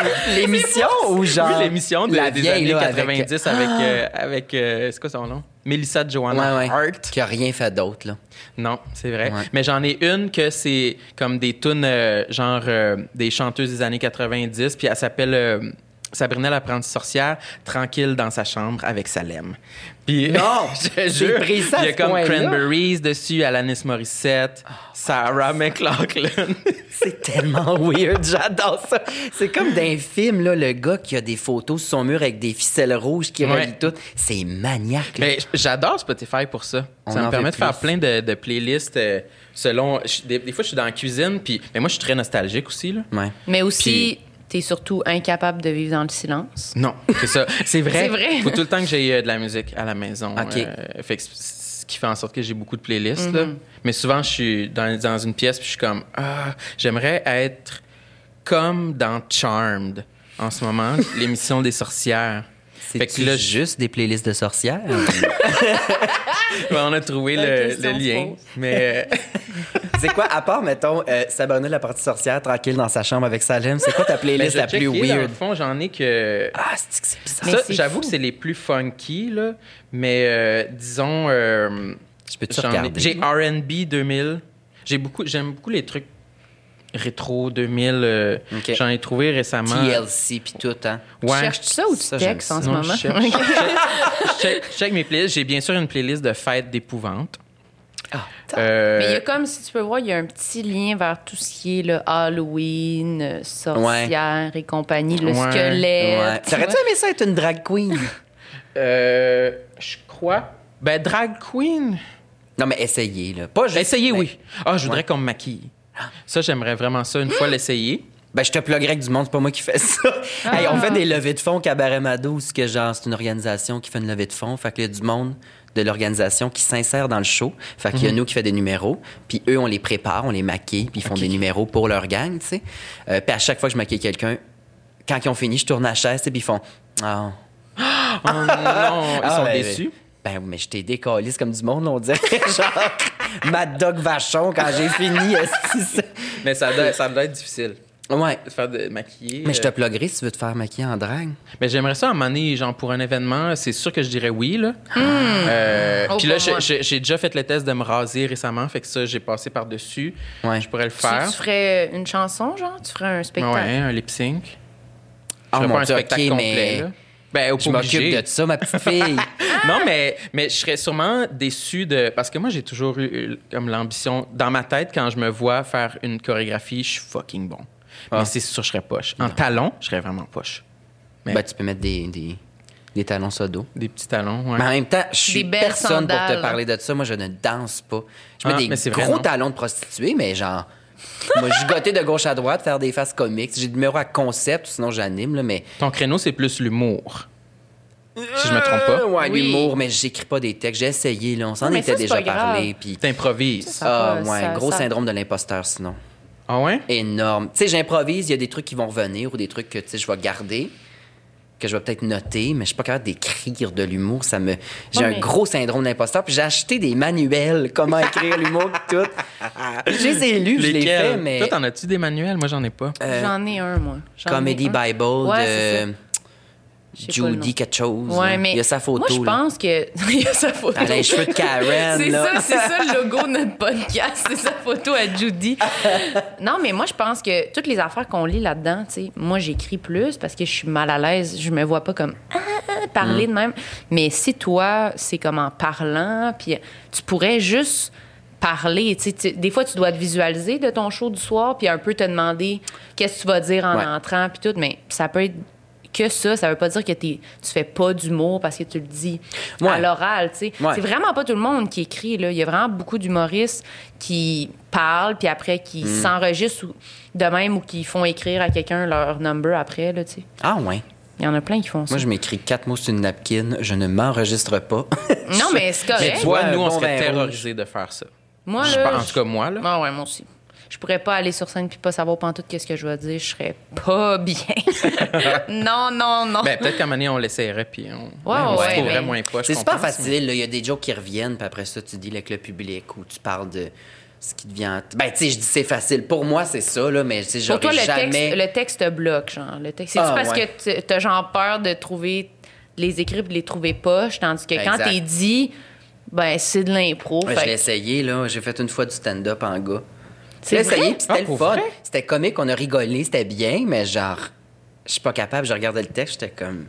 Speaker 2: [laughs]
Speaker 4: L'émission ou genre.
Speaker 2: oui, l'émission de-
Speaker 4: la
Speaker 2: des
Speaker 4: vieille,
Speaker 2: années
Speaker 4: là,
Speaker 2: 90 avec, euh, avec, euh, c'est quoi son nom? Mélissa Joanna
Speaker 4: Ouais, ouais.
Speaker 2: Hart.
Speaker 4: Qui a rien fait d'autre, là.
Speaker 2: Non, c'est vrai.
Speaker 4: Ouais.
Speaker 2: Mais j'en ai une que c'est comme des tunes, euh, genre euh, des chanteuses des années 90, puis elle s'appelle euh, Sabrina l'apprentie sorcière, tranquille dans sa chambre avec Salem. Puis,
Speaker 4: Non! [laughs]
Speaker 2: je
Speaker 4: J'ai
Speaker 2: jure,
Speaker 4: pris ça
Speaker 2: il y a comme. Cranberries dessus, Alanis Morissette, Sarah McLachlan. [laughs]
Speaker 4: C'est tellement weird, j'adore ça. C'est comme dans un film, là, le gars qui a des photos sur son mur avec des ficelles rouges qui
Speaker 2: Ouais.
Speaker 4: relient tout. C'est maniaque, là.
Speaker 2: Mais j'adore Spotify pour ça.
Speaker 4: On
Speaker 2: ça me permet de faire plein de, de playlists euh, selon. je- des, des fois, je suis dans la cuisine, puis mais moi, je suis très nostalgique aussi. Là.
Speaker 4: Ouais.
Speaker 3: Mais aussi, t'es surtout incapable de vivre dans le silence.
Speaker 2: Non, c'est ça. [laughs] C'est vrai.
Speaker 3: C'est vrai.
Speaker 2: Faut tout le temps que j'ai euh, de la musique à la maison.
Speaker 4: OK.
Speaker 2: Euh, fait que ce qui fait en sorte que j'ai beaucoup de playlists. là. Mais souvent, je suis dans, dans une pièce puis je suis comme ah, j'aimerais être comme dans Charmed en ce moment, [laughs] l'émission des sorcières. Fait que là,
Speaker 4: juste des playlists de sorcières. [laughs]
Speaker 2: On a trouvé le, lien. Mais euh, [laughs]
Speaker 4: c'est quoi, à part, mettons, euh, Sabrina la partie sorcière, tranquille dans sa chambre avec Salem, c'est quoi ta
Speaker 2: ben,
Speaker 4: playlist la plus
Speaker 2: checkais, Dans le
Speaker 4: weird?
Speaker 2: fond, j'en ai que.
Speaker 4: Ah, c'est que c'est bizarre.
Speaker 2: Ça, j'avoue que c'est les plus funky, là. Mais euh, disons. euh,
Speaker 4: Je peux-tu
Speaker 2: j'en ai-
Speaker 4: regarder?
Speaker 2: J'ai RB 2000. J'ai beaucoup, j'aime beaucoup les trucs rétro 2000. euh. J'en ai trouvé récemment.
Speaker 4: TLC puis tout, hein?
Speaker 2: Ouais.
Speaker 3: Cherches-tu ça ou tu
Speaker 4: Ça,
Speaker 3: textes en
Speaker 4: ça.
Speaker 3: ce
Speaker 2: Non,
Speaker 3: moment?
Speaker 2: je check, je check- je check- je check mes playlists. J'ai bien sûr une playlist de fêtes d'épouvante.
Speaker 4: Ah,
Speaker 2: Euh,
Speaker 3: Mais il y a comme, si tu peux voir, il y a un petit lien vers tout ce qui est le Halloween, euh, sorcière et compagnie, le
Speaker 2: Ouais.
Speaker 3: squelette.
Speaker 4: T'aurais-tu aimé ça être une drag queen?
Speaker 2: euh, je crois. Ben, drag queen.
Speaker 4: non, mais essayez, là. Pas juste.
Speaker 2: Essayez, oui. Ah, je voudrais
Speaker 4: Ouais.
Speaker 2: qu'on me maquille. Ça, j'aimerais vraiment ça une fois l'essayer.
Speaker 4: Ben, je te pluguerais avec du monde, c'est pas moi qui fais ça. Hey, on fait des levées de fonds au Cabaret Mado, ce que genre, c'est une organisation qui fait une levée de fonds. Fait qu'il y a du monde de l'organisation qui s'insère dans le show. Fait qu'il y a nous qui fait des numéros, puis eux, on les prépare, on les maquille, puis ils font des numéros pour leur gang, tu sais. Euh, puis à chaque fois que je maquille quelqu'un, quand ils ont fini, je tourne la chaise, sais, puis ils font Ah.
Speaker 2: Oh non, ils
Speaker 4: Ah,
Speaker 2: sont
Speaker 4: ben,
Speaker 2: déçus.
Speaker 4: Ben, oui, mais je t'ai décalisse comme du monde, on dirait. [laughs] genre, Mad Dog Vachon, quand j'ai fini.
Speaker 2: Mais ça doit, ça doit être difficile
Speaker 4: ouais.
Speaker 2: de faire de maquiller.
Speaker 4: Mais je te
Speaker 2: euh.
Speaker 4: pluguerai si tu veux te faire maquiller en drague.
Speaker 2: Mais j'aimerais ça à un moment donné, genre pour un événement, c'est sûr que je dirais oui, là. Euh,
Speaker 3: Oh,
Speaker 2: Puis là, je- j'ai déjà fait le test de me raser récemment, fait que ça, j'ai passé par-dessus.
Speaker 4: Ouais.
Speaker 2: Je pourrais le
Speaker 3: Tu,
Speaker 2: faire.
Speaker 3: tu ferais une chanson, genre? Tu ferais un spectacle?
Speaker 2: Ouais, un lip sync. Je
Speaker 4: Ah,
Speaker 2: ferais
Speaker 4: mon
Speaker 2: pas un
Speaker 4: Dieu,
Speaker 2: spectacle complet,
Speaker 4: mais-
Speaker 2: là. Ben,
Speaker 4: Je m'occupe de ça, ma petite fille. [laughs]
Speaker 2: Non, mais, mais je serais sûrement déçu de. Parce que moi, j'ai toujours eu comme l'ambition. Dans ma tête, quand je me vois faire une chorégraphie, je suis fucking bon.
Speaker 4: Ah.
Speaker 2: Mais c'est sûr, je serais poche. En talons, je serais vraiment poche. Mais-
Speaker 4: ben, tu peux mettre des, des, des talons sodo.
Speaker 2: Des petits talons, ouais.
Speaker 4: Mais en même temps, je suis personne pour te parler de ça. Moi, je ne danse pas. Je mets
Speaker 2: Ah,
Speaker 4: des
Speaker 2: vrai,
Speaker 4: gros talons de prostituée, mais genre... moi, gigoter de gauche à droite, faire des faces comiques. J'ai du numéro à concept, sinon j'anime, là, mais...
Speaker 2: Ton créneau, c'est plus l'humour. Si je me trompe pas.
Speaker 4: Euh, ouais,
Speaker 3: Oui.
Speaker 4: l'humour, mais j'écris pas des textes. J'ai essayé, là. On s'en était
Speaker 3: ça,
Speaker 4: déjà parlé. Puis...
Speaker 2: T'improvises.
Speaker 3: Ça
Speaker 4: Ah, ouais,
Speaker 3: ça-
Speaker 4: gros
Speaker 3: ça-
Speaker 4: syndrome de l'imposteur, sinon.
Speaker 2: Ah ouais?
Speaker 4: énorme. Tu sais, j'improvise, il y a des trucs qui vont revenir ou des trucs que tu sais, je vais garder, que je vais peut-être noter, mais je suis pas capable d'écrire de l'humour. Ça me, j'ai
Speaker 3: Ouais,
Speaker 4: un
Speaker 3: mais-
Speaker 4: gros syndrome d'imposteur. Puis j'ai acheté des manuels, comment écrire l'humour, pis tout. Je les ai lus, je les fais, mais
Speaker 2: Toi, t'en as-tu des manuels? Moi, j'en ai pas.
Speaker 4: euh,
Speaker 3: J'en ai un, moi.
Speaker 4: Comedy
Speaker 3: un.
Speaker 4: Bible
Speaker 3: Ouais, c'est
Speaker 4: de Judy quelque chose.
Speaker 3: Ouais, mais
Speaker 4: il y a sa photo.
Speaker 3: Moi, je pense que. [laughs] il y a sa photo.
Speaker 4: Elle a les cheveux de Karen.
Speaker 3: C'est
Speaker 4: là.
Speaker 3: ça, c'est ça le logo de notre podcast, c'est sa photo à Judy. [laughs] non, mais moi, je pense que toutes les affaires qu'on lit là-dedans, tu sais, moi, j'écris plus parce que je suis mal à l'aise. Je me vois pas comme ah, ah, parler
Speaker 4: Mm.
Speaker 3: de même. Mais si toi, c'est comme en parlant, puis tu pourrais juste parler. tu sais, tu- des fois, tu dois te visualiser de ton show du soir, puis un peu te demander qu'est-ce que tu vas dire en
Speaker 4: Ouais.
Speaker 3: entrant, puis tout. Mais ça peut être que ça. Ça veut pas dire que t'es- tu fais pas d'humour parce que tu le dis à l'oral, tu sais.
Speaker 4: Ouais.
Speaker 3: C'est vraiment pas tout le monde qui écrit, là. Il y a vraiment beaucoup d'humoristes qui parlent, puis après, qui
Speaker 4: Mm.
Speaker 3: s'enregistrent ou- de même ou qui font écrire à quelqu'un leur number après, là, tu sais.
Speaker 4: Ah ouais.
Speaker 3: Il y en a plein qui font ça.
Speaker 4: Moi, je m'écris quatre mots sur une napkin. Je ne m'enregistre pas.
Speaker 3: Non, mais c'est [laughs]
Speaker 2: Mais
Speaker 3: correct.
Speaker 2: vois,
Speaker 4: Ouais,
Speaker 2: nous, on serait terrorisés de faire ça.
Speaker 3: Moi,
Speaker 2: Je
Speaker 3: là,
Speaker 2: pense- en tout cas, moi, là.
Speaker 3: Ah ouais, moi aussi. Je pourrais pas aller sur scène puis pas savoir pantoute qu'est-ce que je vais dire. Je serais pas [laughs] bien. non, non, non.
Speaker 2: Ben, peut-être qu'à un moment donné, on l'essayerait, puis on,
Speaker 3: Ouais,
Speaker 2: on se trouverait moins poche.
Speaker 4: C'est super
Speaker 2: pense.
Speaker 4: facile. là. Il y a des jokes qui reviennent, puis après ça, tu dis avec le public ou tu parles de ce qui devient. Ben, tu sais, je dis c'est facile. Pour moi, c'est ça, là, mais tu sais,
Speaker 3: Pour toi, le,
Speaker 4: jamais.
Speaker 3: texte, le texte te bloque, genre. Le texte. C'est-tu
Speaker 4: Ah,
Speaker 3: parce
Speaker 4: ouais.
Speaker 3: que tu- t'as genre peur de trouver les écrits et de les trouver poches, tandis que quand t'es dit, ben, c'est de l'impro.
Speaker 4: Ouais,
Speaker 3: fait
Speaker 4: je l'ai essayé, là. J'ai fait une fois du stand-up en gars.
Speaker 3: C'est
Speaker 4: J'ai essayé,
Speaker 3: vrai?
Speaker 4: puis c'était
Speaker 2: Ah,
Speaker 4: le fun.
Speaker 2: vrai?
Speaker 4: C'était comique, on a rigolé, c'était bien, mais genre, je suis pas capable. Je regardais le texte, j'étais comme.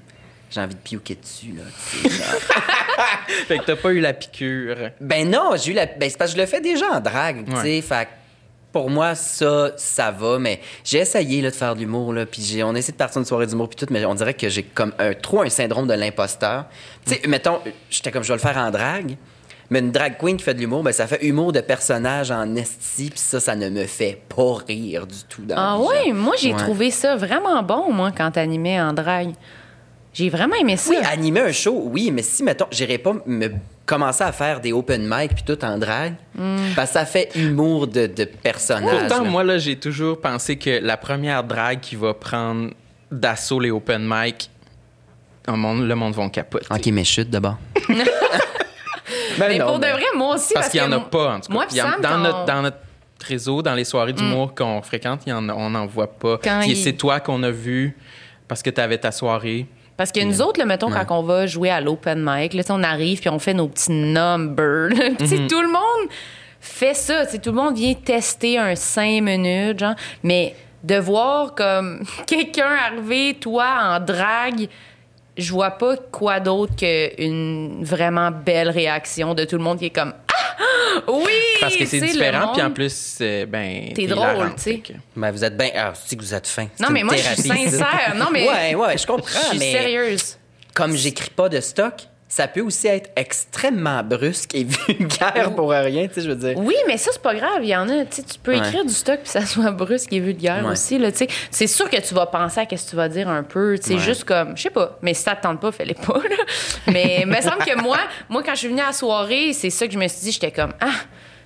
Speaker 4: J'ai envie de piouquer dessus, là. [laughs]
Speaker 2: Fait que t'as pas eu la piqûre.
Speaker 4: Ben non, j'ai eu la. Ben c'est parce que je le fais déjà en drague, tu sais.
Speaker 2: Ouais.
Speaker 4: Fait que pour moi, ça, ça va. Mais j'ai essayé là, de faire de l'humour, là. Puis j'ai- on a essayé de partir une soirée d'humour, puis tout, mais on dirait que j'ai comme un, trop un syndrome de l'imposteur. Tu sais, mettons, j'étais comme, je vais le faire en drague. Mais une drag queen qui fait de l'humour, ben ça fait humour de personnage en esti, puis ça, ça ne me fait pas rire du tout dans
Speaker 3: Ah
Speaker 4: genre.
Speaker 3: moi, j'ai
Speaker 4: Ouais.
Speaker 3: trouvé ça vraiment bon, moi, quand t'animais en drague. J'ai vraiment aimé ça.
Speaker 4: Oui, animer un show, oui, mais si, mettons, j'irais pas me commencer à faire des open mic puis tout en drague, parce que ça fait humour de, de personnage.
Speaker 2: Pourtant,
Speaker 4: là.
Speaker 2: moi, là, j'ai toujours pensé que la première drague qui va prendre d'assaut les open mic, le monde, le monde va capoter.
Speaker 4: OK, mais chute d'abord. [laughs]
Speaker 2: Ben
Speaker 3: Mais
Speaker 2: non,
Speaker 3: pour de
Speaker 2: ben-
Speaker 3: vrai, moi aussi.
Speaker 2: Parce qu'il n'y en a pas, en tout cas.
Speaker 3: Moi, Sam,
Speaker 2: dans,
Speaker 3: Mm.
Speaker 2: notre, dans notre réseau, dans les soirées d'humour qu'on fréquente, il y en a- on n'en voit pas.
Speaker 3: Quand
Speaker 2: Puis
Speaker 3: il-
Speaker 2: C'est toi qu'on a vu parce que tu avais ta soirée.
Speaker 3: Parce que nous autres, là, mettons, quand on va jouer à l'open mic, là, on arrive puis on fait nos petits numbers. sais, Tout le monde fait ça. tu sais, Tout le monde vient tester un cinq minutes, genre. Mais de voir comme [laughs] quelqu'un arriver, toi, en drague, je vois pas quoi d'autre qu'une vraiment belle réaction de tout le monde qui est comme Ah! Oui!
Speaker 2: Parce que c'est
Speaker 3: Tu
Speaker 2: différent, puis en plus, euh, ben.
Speaker 3: T'es drôle, tu sais.
Speaker 2: que-
Speaker 4: Ben, vous êtes bien. Ah, c'est que vous êtes fin.
Speaker 3: Non, mais moi, je suis sincère. Non, [laughs] mais.
Speaker 4: Ouais, ouais, je comprends.
Speaker 3: Je suis
Speaker 4: mais
Speaker 3: sérieuse.
Speaker 4: Comme j'écris pas de stock, ça peut aussi être extrêmement brusque et [laughs] vulgaire pour rien, tu sais, je veux dire.
Speaker 3: Oui, mais ça, c'est pas grave. Il y en a, tu sais, tu peux
Speaker 4: Ouais.
Speaker 3: écrire du stock puis ça [laughs] soit brusque et vulgaire
Speaker 4: Ouais.
Speaker 3: aussi, là, tu sais. C'est sûr que tu vas penser à ce que tu vas dire un peu, tu sais,
Speaker 4: Ouais.
Speaker 3: juste comme, je sais pas, mais si ça te tente pas, fais-les pas, là. Mais il me semble que moi, moi, quand je suis venue à la soirée, c'est ça que je me suis dit, j'étais comme, ah,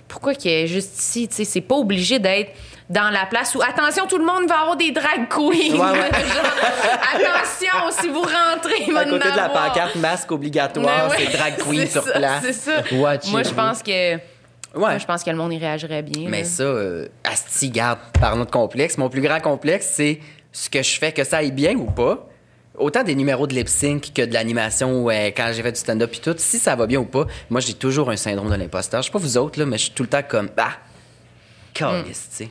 Speaker 3: pourquoi qu'il est juste ici, tu sais, c'est pas obligé d'être dans la place où, attention, tout le monde va avoir des drag queens.
Speaker 4: Ouais, ouais.
Speaker 3: Genre, [laughs] attention, si vous rentrez, il va
Speaker 4: À côté
Speaker 3: en
Speaker 4: de la
Speaker 3: avoir.
Speaker 4: pancarte masque obligatoire,
Speaker 3: ouais, [laughs]
Speaker 4: c'est drag queen sur
Speaker 3: ça,
Speaker 4: place.
Speaker 3: C'est ça.
Speaker 4: Watchez
Speaker 3: Moi, je pense que.
Speaker 4: Ouais.
Speaker 3: Moi, je pense que le monde y réagirait bien.
Speaker 4: Mais
Speaker 3: là.
Speaker 4: ça, euh, Asti, garde, par notre complexe. Mon plus grand complexe, c'est ce que je fais, que ça aille bien ou pas. Autant des numéros de lip sync que de l'animation ouais, quand j'ai fait du stand-up et tout. Si ça va bien ou pas, moi, j'ai toujours un syndrome de l'imposteur. Je sais pas vous autres, là, mais je suis tout le temps comme, ah, caliste, tu sais.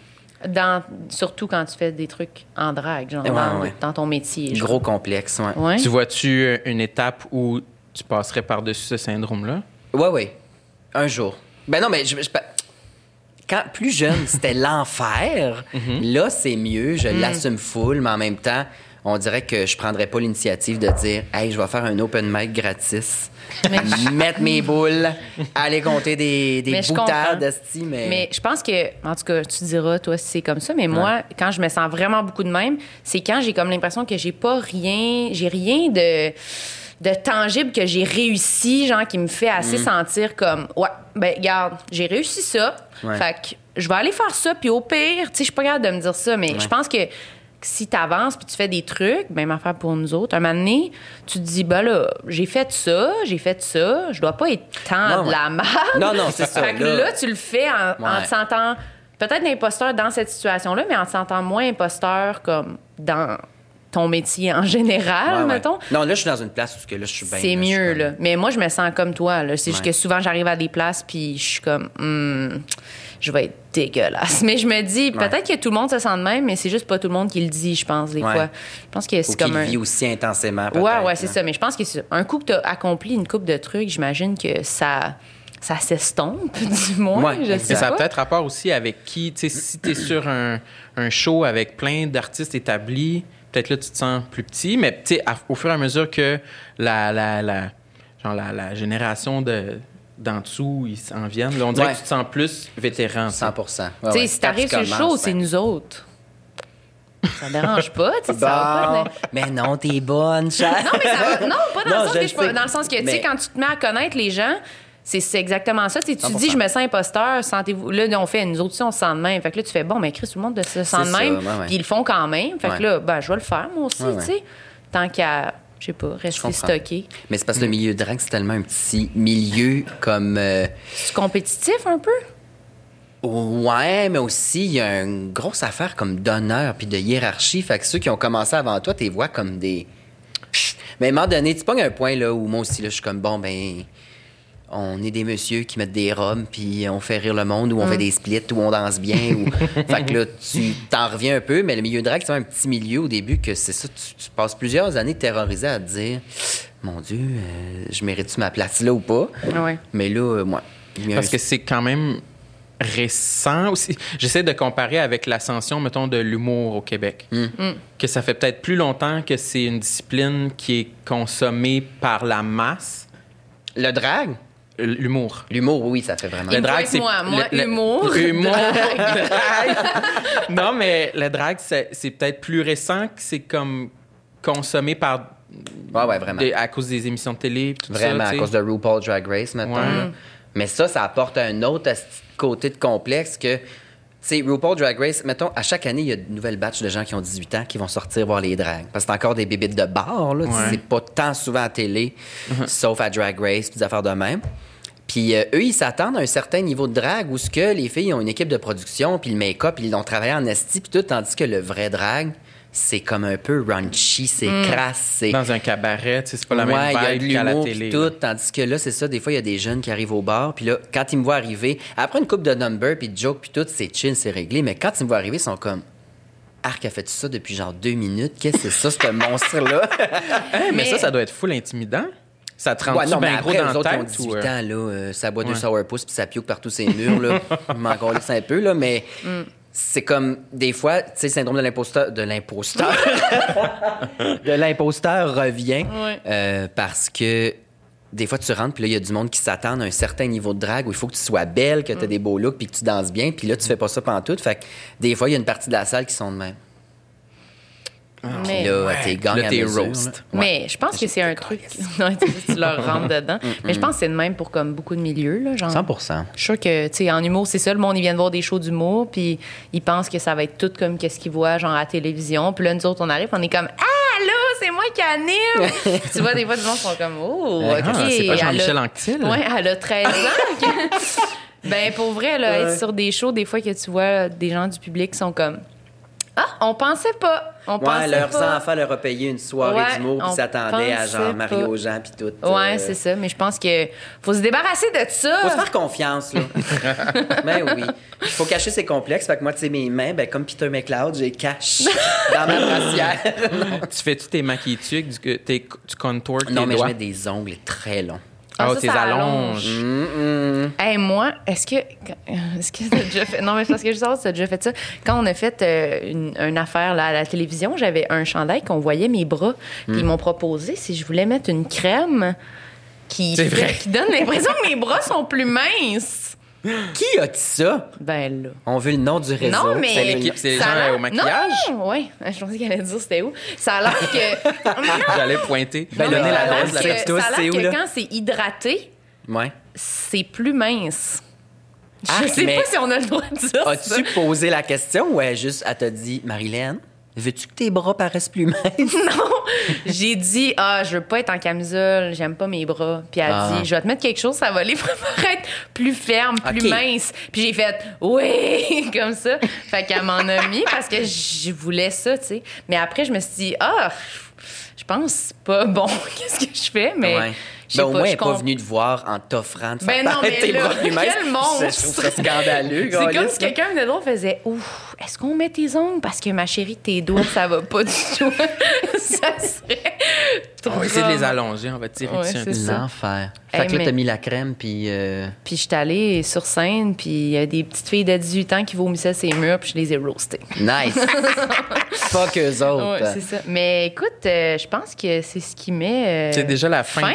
Speaker 3: Dans, surtout quand tu fais des trucs en drague, genre
Speaker 4: Ouais,
Speaker 3: dans,
Speaker 4: ouais.
Speaker 3: dans ton métier. genre.
Speaker 4: Gros complexe, ouais.
Speaker 3: Ouais.
Speaker 2: Tu vois-tu euh, une étape où tu passerais par-dessus ce syndrome-là?
Speaker 4: Ouais, ouais. Un jour. Ben non, mais je, je- quand plus jeune, c'était [laughs] l'enfer. Là, c'est mieux. Je l'assume full, mais en même temps, on dirait que je prendrais pas l'initiative de dire Hey, je vais faire un open mic gratis. [laughs] Mettre mes boules, aller compter des, des boutades, mais.
Speaker 3: Mais je pense que, en tout cas, tu diras, toi, si c'est comme ça, mais moi, quand je me sens vraiment beaucoup de même, c'est quand j'ai comme l'impression que j'ai pas rien, j'ai rien de, de tangible que j'ai réussi, genre, qui me fait assez sentir comme, ouais, ben, regarde, j'ai réussi ça.
Speaker 4: Ouais.
Speaker 3: Fait que je vais aller faire ça, puis au pire, tu sais, je suis pas capable de me dire ça, mais je pense que si tu avances puis tu fais des trucs, même affaire pour nous autres, un moment donné, tu te dis, ben là, j'ai fait ça, j'ai fait ça, je dois pas être tant
Speaker 4: Non,
Speaker 3: de la merde.
Speaker 4: Non, non, c'est [laughs] ça,
Speaker 3: Fait que
Speaker 4: là.
Speaker 3: là, tu le fais en, te sentant peut-être imposteur dans cette situation-là, mais en te sentant moins imposteur comme dans ton métier en général,
Speaker 4: Ouais, ouais.
Speaker 3: mettons.
Speaker 4: Non, là, je suis dans une place où que là, je suis bien.
Speaker 3: C'est
Speaker 4: là,
Speaker 3: mieux,
Speaker 4: comme-
Speaker 3: là. Mais moi, je me sens comme toi, là. C'est juste que souvent, j'arrive à des places, puis je suis comme, Hmm, je vais être dégueulasse. Mais je me dis, peut-être que tout le monde se sent de même, mais c'est juste pas tout le monde qui le dit, je pense, des
Speaker 4: Ouais.
Speaker 3: fois. Je pense que c'est comme
Speaker 4: le
Speaker 3: un.
Speaker 4: vit aussi intensément.
Speaker 3: Ouais, ouais, c'est ça. Mais je pense que c'est un coup que tu as accompli une coupe de trucs, j'imagine que ça, ça s'estompe, [laughs] du moins.
Speaker 4: Ouais,
Speaker 3: je sais
Speaker 2: Mais ça a
Speaker 3: pas.
Speaker 2: peut-être rapport aussi avec qui, tu sais, si tu es sur un, un show avec plein d'artistes établis, peut-être là tu te sens plus petit, mais tu sais, à- au fur et à mesure que la, la, la, genre la, la génération de d'en dessous, ils s'en viennent, là, on dirait
Speaker 4: Ouais.
Speaker 2: que tu te sens plus vétéran. tu sais.
Speaker 4: 100 Ouais,
Speaker 3: Tu sais,
Speaker 4: ouais.
Speaker 3: si t'arrives
Speaker 4: tu
Speaker 3: sur le show, c'est nous autres. Ça dérange pas, tu sais, ça va pas.
Speaker 4: Bon, mais non, t'es bonne, Charles.
Speaker 3: Non, mais ça va. Non, pas dans
Speaker 4: Non,
Speaker 3: le sens
Speaker 4: je
Speaker 3: que je dans le sens que, tu sais,
Speaker 4: Mais-
Speaker 3: quand tu te mets à connaître les gens, c'est exactement ça. Tu sais, tu
Speaker 4: 100%.
Speaker 3: dis, je me sens imposteur, sentez-vous. Là, on fait, nous autres aussi, on se sent de même. Fait que là, tu fais, bon, mais Chris, tout le monde se sent de même.
Speaker 4: ouais.
Speaker 3: Puis ils le font quand même. Fait
Speaker 4: Ouais.
Speaker 3: que là, ben, je vais le faire, moi aussi,
Speaker 4: Ouais,
Speaker 3: tu sais. Tant qu'à, je sais pas, rester stocké.
Speaker 4: Mais c'est parce que le milieu de drague, c'est tellement un petit milieu comme. euh,
Speaker 3: C'est compétitif un peu?
Speaker 4: Ouais, mais aussi, il y a une grosse affaire comme d'honneur puis de hiérarchie. Fait que ceux qui ont commencé avant toi, t'es vois comme des. Mais à un moment donné, tu pognes un point là où moi aussi, là, je suis comme bon, ben. On est des messieurs qui mettent des robes, puis on fait rire le monde, ou on fait des splits, ou on danse bien. Ou... [laughs] fait que là, tu t'en reviens un peu, mais le milieu de drague, c'est un petit milieu au début que c'est ça. Tu, tu passes plusieurs années terrorisé à te dire Mon Dieu, euh, je mérite-tu ma place là ou pas?
Speaker 3: Ouais.
Speaker 4: Mais là, euh, moi.
Speaker 2: Parce
Speaker 4: un-
Speaker 2: que c'est quand même récent aussi. J'essaie de comparer avec l'ascension, mettons, de l'humour au Québec. Que ça fait peut-être plus longtemps que c'est une discipline qui est consommée par la masse.
Speaker 4: Le drag?
Speaker 2: L'humour.
Speaker 4: L'humour, oui, ça fait vraiment.
Speaker 2: Le
Speaker 3: Il me
Speaker 2: drag,
Speaker 3: faut être
Speaker 2: c'est.
Speaker 3: moi. Moi,
Speaker 2: le- le-
Speaker 3: humour, [laughs]
Speaker 2: Humour.
Speaker 3: drag.
Speaker 2: drag. non, mais le drag, c'est c'est peut-être plus récent que c'est comme consommé par.
Speaker 4: Ouais, ouais, vraiment.
Speaker 2: des- à cause des émissions de télé. Tout
Speaker 4: Vraiment,
Speaker 2: ça,
Speaker 4: à cause de RuPaul Drag Race, maintenant.
Speaker 2: Ouais.
Speaker 4: Mais ça, ça apporte un autre côté de complexe que, sais, RuPaul Drag Race, mettons, à chaque année, il y a de nouvelles batches de gens qui ont 18 ans qui vont sortir voir les drags. Parce que c'est encore des bébites de bar, là.
Speaker 2: Ouais.
Speaker 4: C'est pas tant souvent à télé, sauf à Drag Race, des affaires de même. Puis euh, eux, ils s'attendent à un certain niveau de drague où ce que les filles ont une équipe de production, puis le make-up, ils l'ont travaillé en esti, puis tout, tandis que le vrai drag, c'est comme un peu raunchy, c'est crasse, c'est...
Speaker 2: Dans un cabaret, tu sais, c'est pas la
Speaker 4: Ouais,
Speaker 2: même
Speaker 4: il y a
Speaker 2: vibe
Speaker 4: de
Speaker 2: qu'à la
Speaker 4: l'humour
Speaker 2: télé.
Speaker 4: tout, tandis que là, c'est ça, des fois, il y a des jeunes qui arrivent au bar, puis là, quand ils me voient arriver, après une coupe de number, puis de joke, puis tout, c'est chill, c'est réglé, mais quand ils me voient arriver, ils sont comme... Arc a fait ça depuis genre deux minutes. Qu'est-ce que c'est ça, ce [laughs] monstre-là? [laughs]
Speaker 2: Hey, mais,
Speaker 3: Mais-
Speaker 2: ça, ça doit être full intimidant. Ça te rend
Speaker 4: Ouais, non,
Speaker 2: bien gros dans
Speaker 4: autres, ils ont
Speaker 2: tête?
Speaker 4: 18
Speaker 2: ou, euh,
Speaker 4: ans, là. euh, ça boit deux
Speaker 2: Ouais.
Speaker 4: sourpuss puis ça pioque partout ces murs, là. [laughs] Je m'en un peu, là, mais
Speaker 2: Mm.
Speaker 4: C'est comme, des fois, tu sais, le syndrome de l'imposteur... De l'imposteur. [laughs] de l'imposteur revient
Speaker 3: Ouais.
Speaker 4: euh, parce que des fois, tu rentres, puis là, il y a du monde qui s'attend à un certain niveau de drague où il faut que tu sois belle, que tu
Speaker 2: Mm.
Speaker 4: aies des beaux looks, puis que tu danses bien, puis là, tu fais pas ça pendant tout. Fait que des fois, il y a une partie de la salle qui sont de même.
Speaker 3: Mais-
Speaker 4: Puis là,
Speaker 2: ouais.
Speaker 4: t'es gang
Speaker 2: Là,
Speaker 4: à
Speaker 2: t'es
Speaker 4: mesure,
Speaker 2: roast.
Speaker 4: Ouais. [laughs]
Speaker 3: Mais je pense que c'est un truc. Non, tu tu leur rentres dedans? Mais je pense que c'est de même pour comme beaucoup de milieux. Là, genre.
Speaker 4: 100
Speaker 3: Je suis sûre que, tu sais, en humour, c'est ça, le monde, ils viennent voir des shows d'humour, puis ils pensent que ça va être tout comme qu'est-ce qu'ils voient, genre, à la télévision. Puis là, nous autres, on arrive, on est comme, ah, là, c'est moi qui anime! [laughs] tu vois, des fois, du monde sont comme, oh, OK.
Speaker 2: Ah, c'est pas Jean-Michel Anctil?
Speaker 3: Ouais, elle a 13 ans. [laughs] ben, pour vrai, là, être sur des shows, des fois que tu vois des gens du public sont comme, ah, on pensait pas. On
Speaker 4: Ouais,
Speaker 3: pensait
Speaker 4: leurs
Speaker 3: pas.
Speaker 4: enfants leur ont payé une soirée
Speaker 3: Ouais,
Speaker 4: d'humour, puis s'attendaient à genre Mario. Jean, puis tout.
Speaker 3: Ouais,
Speaker 4: euh,
Speaker 3: c'est ça. Mais je pense que faut se débarrasser de ça.
Speaker 4: Faut se faire confiance, là. [laughs] ben oui. Il faut cacher ses complexes. Fait que moi, tu sais, mes mains, ben, comme Peter McLeod, j'ai cache [laughs] dans ma brassière.
Speaker 2: Tu fais-tu tes du, tes- tu contours tes
Speaker 4: non, mais je mets des ongles très longs.
Speaker 2: Ah,
Speaker 3: Ah, ça,
Speaker 2: tes allonges.
Speaker 3: Hey, moi, est-ce que. [laughs] Est-ce que t'as déjà fait. Non, mais c'est parce que je sais pas si t'as déjà fait ça. Quand on a fait euh, une, une affaire là, à la télévision, j'avais un chandail qu'on voyait mes bras. Puis ils m'ont proposé si je voulais mettre une crème qui,
Speaker 2: C'est
Speaker 3: fait-
Speaker 2: vrai.
Speaker 3: qui donne l'impression que mes bras sont plus minces. [gasps]
Speaker 4: Qui a dit ça?
Speaker 3: Ben là.
Speaker 4: On veut le nom du réseau.
Speaker 3: Non, mais.
Speaker 2: C'est l'équipe, c'est les
Speaker 3: ça
Speaker 2: gens, au maquillage?
Speaker 3: Non, ouais. Je pensais qu'elle allait dire c'était où. Ça a l'air que. [laughs]
Speaker 2: J'allais pointer.
Speaker 4: Ben, donnez
Speaker 3: mais
Speaker 4: la
Speaker 3: ça
Speaker 4: dose, la
Speaker 3: que- Ça a
Speaker 4: c'est
Speaker 3: l'air
Speaker 4: où,
Speaker 3: que
Speaker 4: là?
Speaker 3: quand c'est hydraté,
Speaker 4: Ouais.
Speaker 3: c'est plus mince. Je
Speaker 4: Ah,
Speaker 3: sais pas si on a le droit de dire ça.
Speaker 4: As-tu posé la question ou elle juste, elle t'a dit, Marilyn, veux-tu que tes bras paraissent plus minces? [laughs]
Speaker 3: Non, j'ai dit ah je veux pas être en camisole, j'aime pas mes bras. Puis elle a
Speaker 4: Ah.
Speaker 3: dit je vais te mettre quelque chose, ça va les paraître plus ferme, plus mince. Puis j'ai fait oui [laughs] comme ça. Fait qu'elle m'en a mis parce que je voulais ça, tu sais. Mais après je me suis dit ah je pense pas bon [laughs] qu'est-ce que je fais, mais
Speaker 4: Ouais. Ben, au
Speaker 3: pas,
Speaker 4: moins, elle n'est pas venue te voir en t'offrant de faire
Speaker 3: Ben non, mais
Speaker 4: tes
Speaker 3: là,
Speaker 4: bras plus minces.
Speaker 3: quel monstre!
Speaker 4: Je trouve ça scandaleux,
Speaker 3: C'est comme si quelqu'un de l'autre faisait Ouf, est-ce qu'on met tes ongles? Parce que ma chérie, tes doigts, ça va pas du tout. [laughs] ça serait.
Speaker 2: On va essayer de les allonger. On va tirer
Speaker 3: Ouais,
Speaker 2: dessus un.
Speaker 4: L'enfer.
Speaker 3: Hey,
Speaker 4: Fait que là,
Speaker 3: mais-
Speaker 4: t'as mis la crème, puis... euh,
Speaker 3: Puis je suis allée sur scène, puis il y a des petites filles de 18 ans qui vomissaient ces murs, puis je les ai roastées.
Speaker 4: Nice! [laughs] Pas qu'eux autres.
Speaker 3: Ouais, c'est ça. Mais écoute, euh, je pense que c'est ce qui met. euh,
Speaker 2: C'est déjà la fin.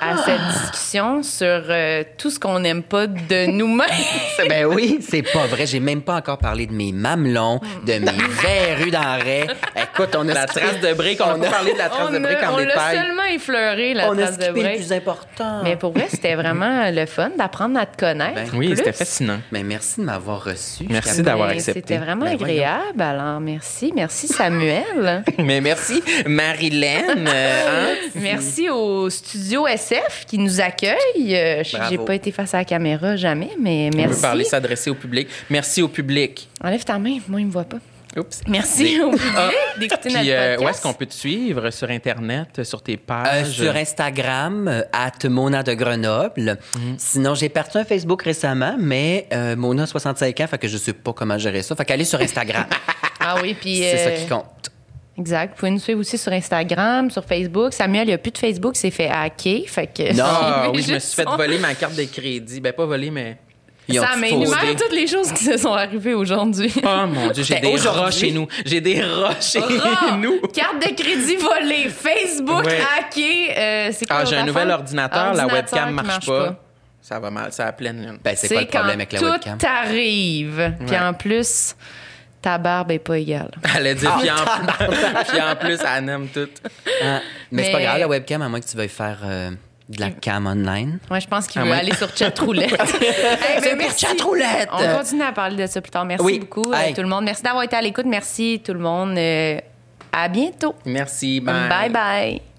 Speaker 3: À cette discussion sur euh, tout ce qu'on n'aime pas de nous-mêmes. [laughs]
Speaker 4: ben oui, c'est pas vrai. J'ai même pas encore parlé de mes mamelons, de mes verrues d'enraie. Écoute, on a
Speaker 2: La
Speaker 4: skippé-
Speaker 2: trace de briques. On pas parlé de la trace
Speaker 3: on
Speaker 2: de briques
Speaker 3: a-
Speaker 2: en
Speaker 3: on l'a
Speaker 2: détail.
Speaker 3: seulement effleuré, la
Speaker 4: on a
Speaker 3: trace de
Speaker 4: skippé le plus important.
Speaker 3: Mais pour vrai, c'était vraiment le fun d'apprendre à te connaître.
Speaker 4: Ben,
Speaker 2: Oui, c'était fascinant.
Speaker 4: Mais merci de m'avoir reçu.
Speaker 2: Merci d'avoir
Speaker 3: Ben,
Speaker 2: accepté.
Speaker 3: C'était vraiment
Speaker 4: Ben, voyons.
Speaker 3: agréable. Alors, merci. Merci, Samuel. [laughs]
Speaker 2: Mais merci, Marilyn. euh, hein?
Speaker 3: merci au studio SF qui nous accueille. Euh. J'ai pas été face à la caméra jamais, mais
Speaker 2: On
Speaker 3: merci.
Speaker 2: peut parler, s'adresser au public. Merci au public.
Speaker 3: Enlève ta main, moi, il me voit pas.
Speaker 2: Oups.
Speaker 3: Merci au public d'écouter notre
Speaker 2: Puis, euh,
Speaker 3: podcast.
Speaker 2: où est-ce qu'on peut te suivre? Sur Internet, sur tes
Speaker 4: Euh,
Speaker 2: pages?
Speaker 4: sur Instagram, at Mona de Grenoble.
Speaker 2: Mhm.
Speaker 4: Sinon, j'ai parti un Facebook récemment, mais euh, Mona, 65 ans, fait que je sais pas comment gérer ça. Fait qu'allez sur Instagram. [laughs]
Speaker 3: Ah oui, puis...
Speaker 4: c'est ça qui compte.
Speaker 3: Exact. Vous pouvez nous suivre aussi sur Instagram, sur Facebook. Samuel, il n'y a plus de Facebook, c'est fait hacker. Fait que
Speaker 4: Non. [laughs]
Speaker 2: Ah oui, je me suis fait
Speaker 3: son-
Speaker 2: voler ma carte de crédit. Ben, pas voler, mais...
Speaker 4: Ils
Speaker 3: Ça
Speaker 4: tout
Speaker 3: mais énumère
Speaker 4: posté.
Speaker 3: toutes les choses qui se sont arrivées aujourd'hui.
Speaker 2: Oh mon Dieu, j'ai
Speaker 4: Ben,
Speaker 2: des rats chez nous. J'ai des rats chez nous.
Speaker 3: Carte de crédit volée, Facebook
Speaker 2: Ouais.
Speaker 3: hacké. euh, c'est quoi
Speaker 2: Ah, j'ai un nouvel ordinateur, la webcam
Speaker 3: qui
Speaker 2: marche, pas. Ça va mal, ça a pleine lune.
Speaker 4: Ben, c'est quoi le problème avec la
Speaker 3: tout
Speaker 4: webcam?
Speaker 3: arrive. Puis en plus, ta barbe est pas égale.
Speaker 2: Elle a dit, puis,
Speaker 3: Ah,
Speaker 2: en, [laughs] puis en plus, elle aime tout.
Speaker 4: Ah, mais, c'est pas
Speaker 3: Mais-
Speaker 4: grave, la webcam, à moins que tu veuilles faire euh, De la cam online.
Speaker 3: Ouais, je pense qu'il
Speaker 2: Ah
Speaker 3: veut
Speaker 2: ouais.
Speaker 3: aller sur chat roulette. [laughs] Hey,
Speaker 4: pour
Speaker 3: merci.
Speaker 4: chatroulette.
Speaker 3: On continue à parler de ça plus tard. Merci
Speaker 4: Oui.
Speaker 3: beaucoup euh,
Speaker 4: Hey.
Speaker 3: tout le monde. Merci d'avoir été à l'écoute. Merci tout le monde. Euh, à bientôt.
Speaker 2: Merci.
Speaker 3: bye. bye.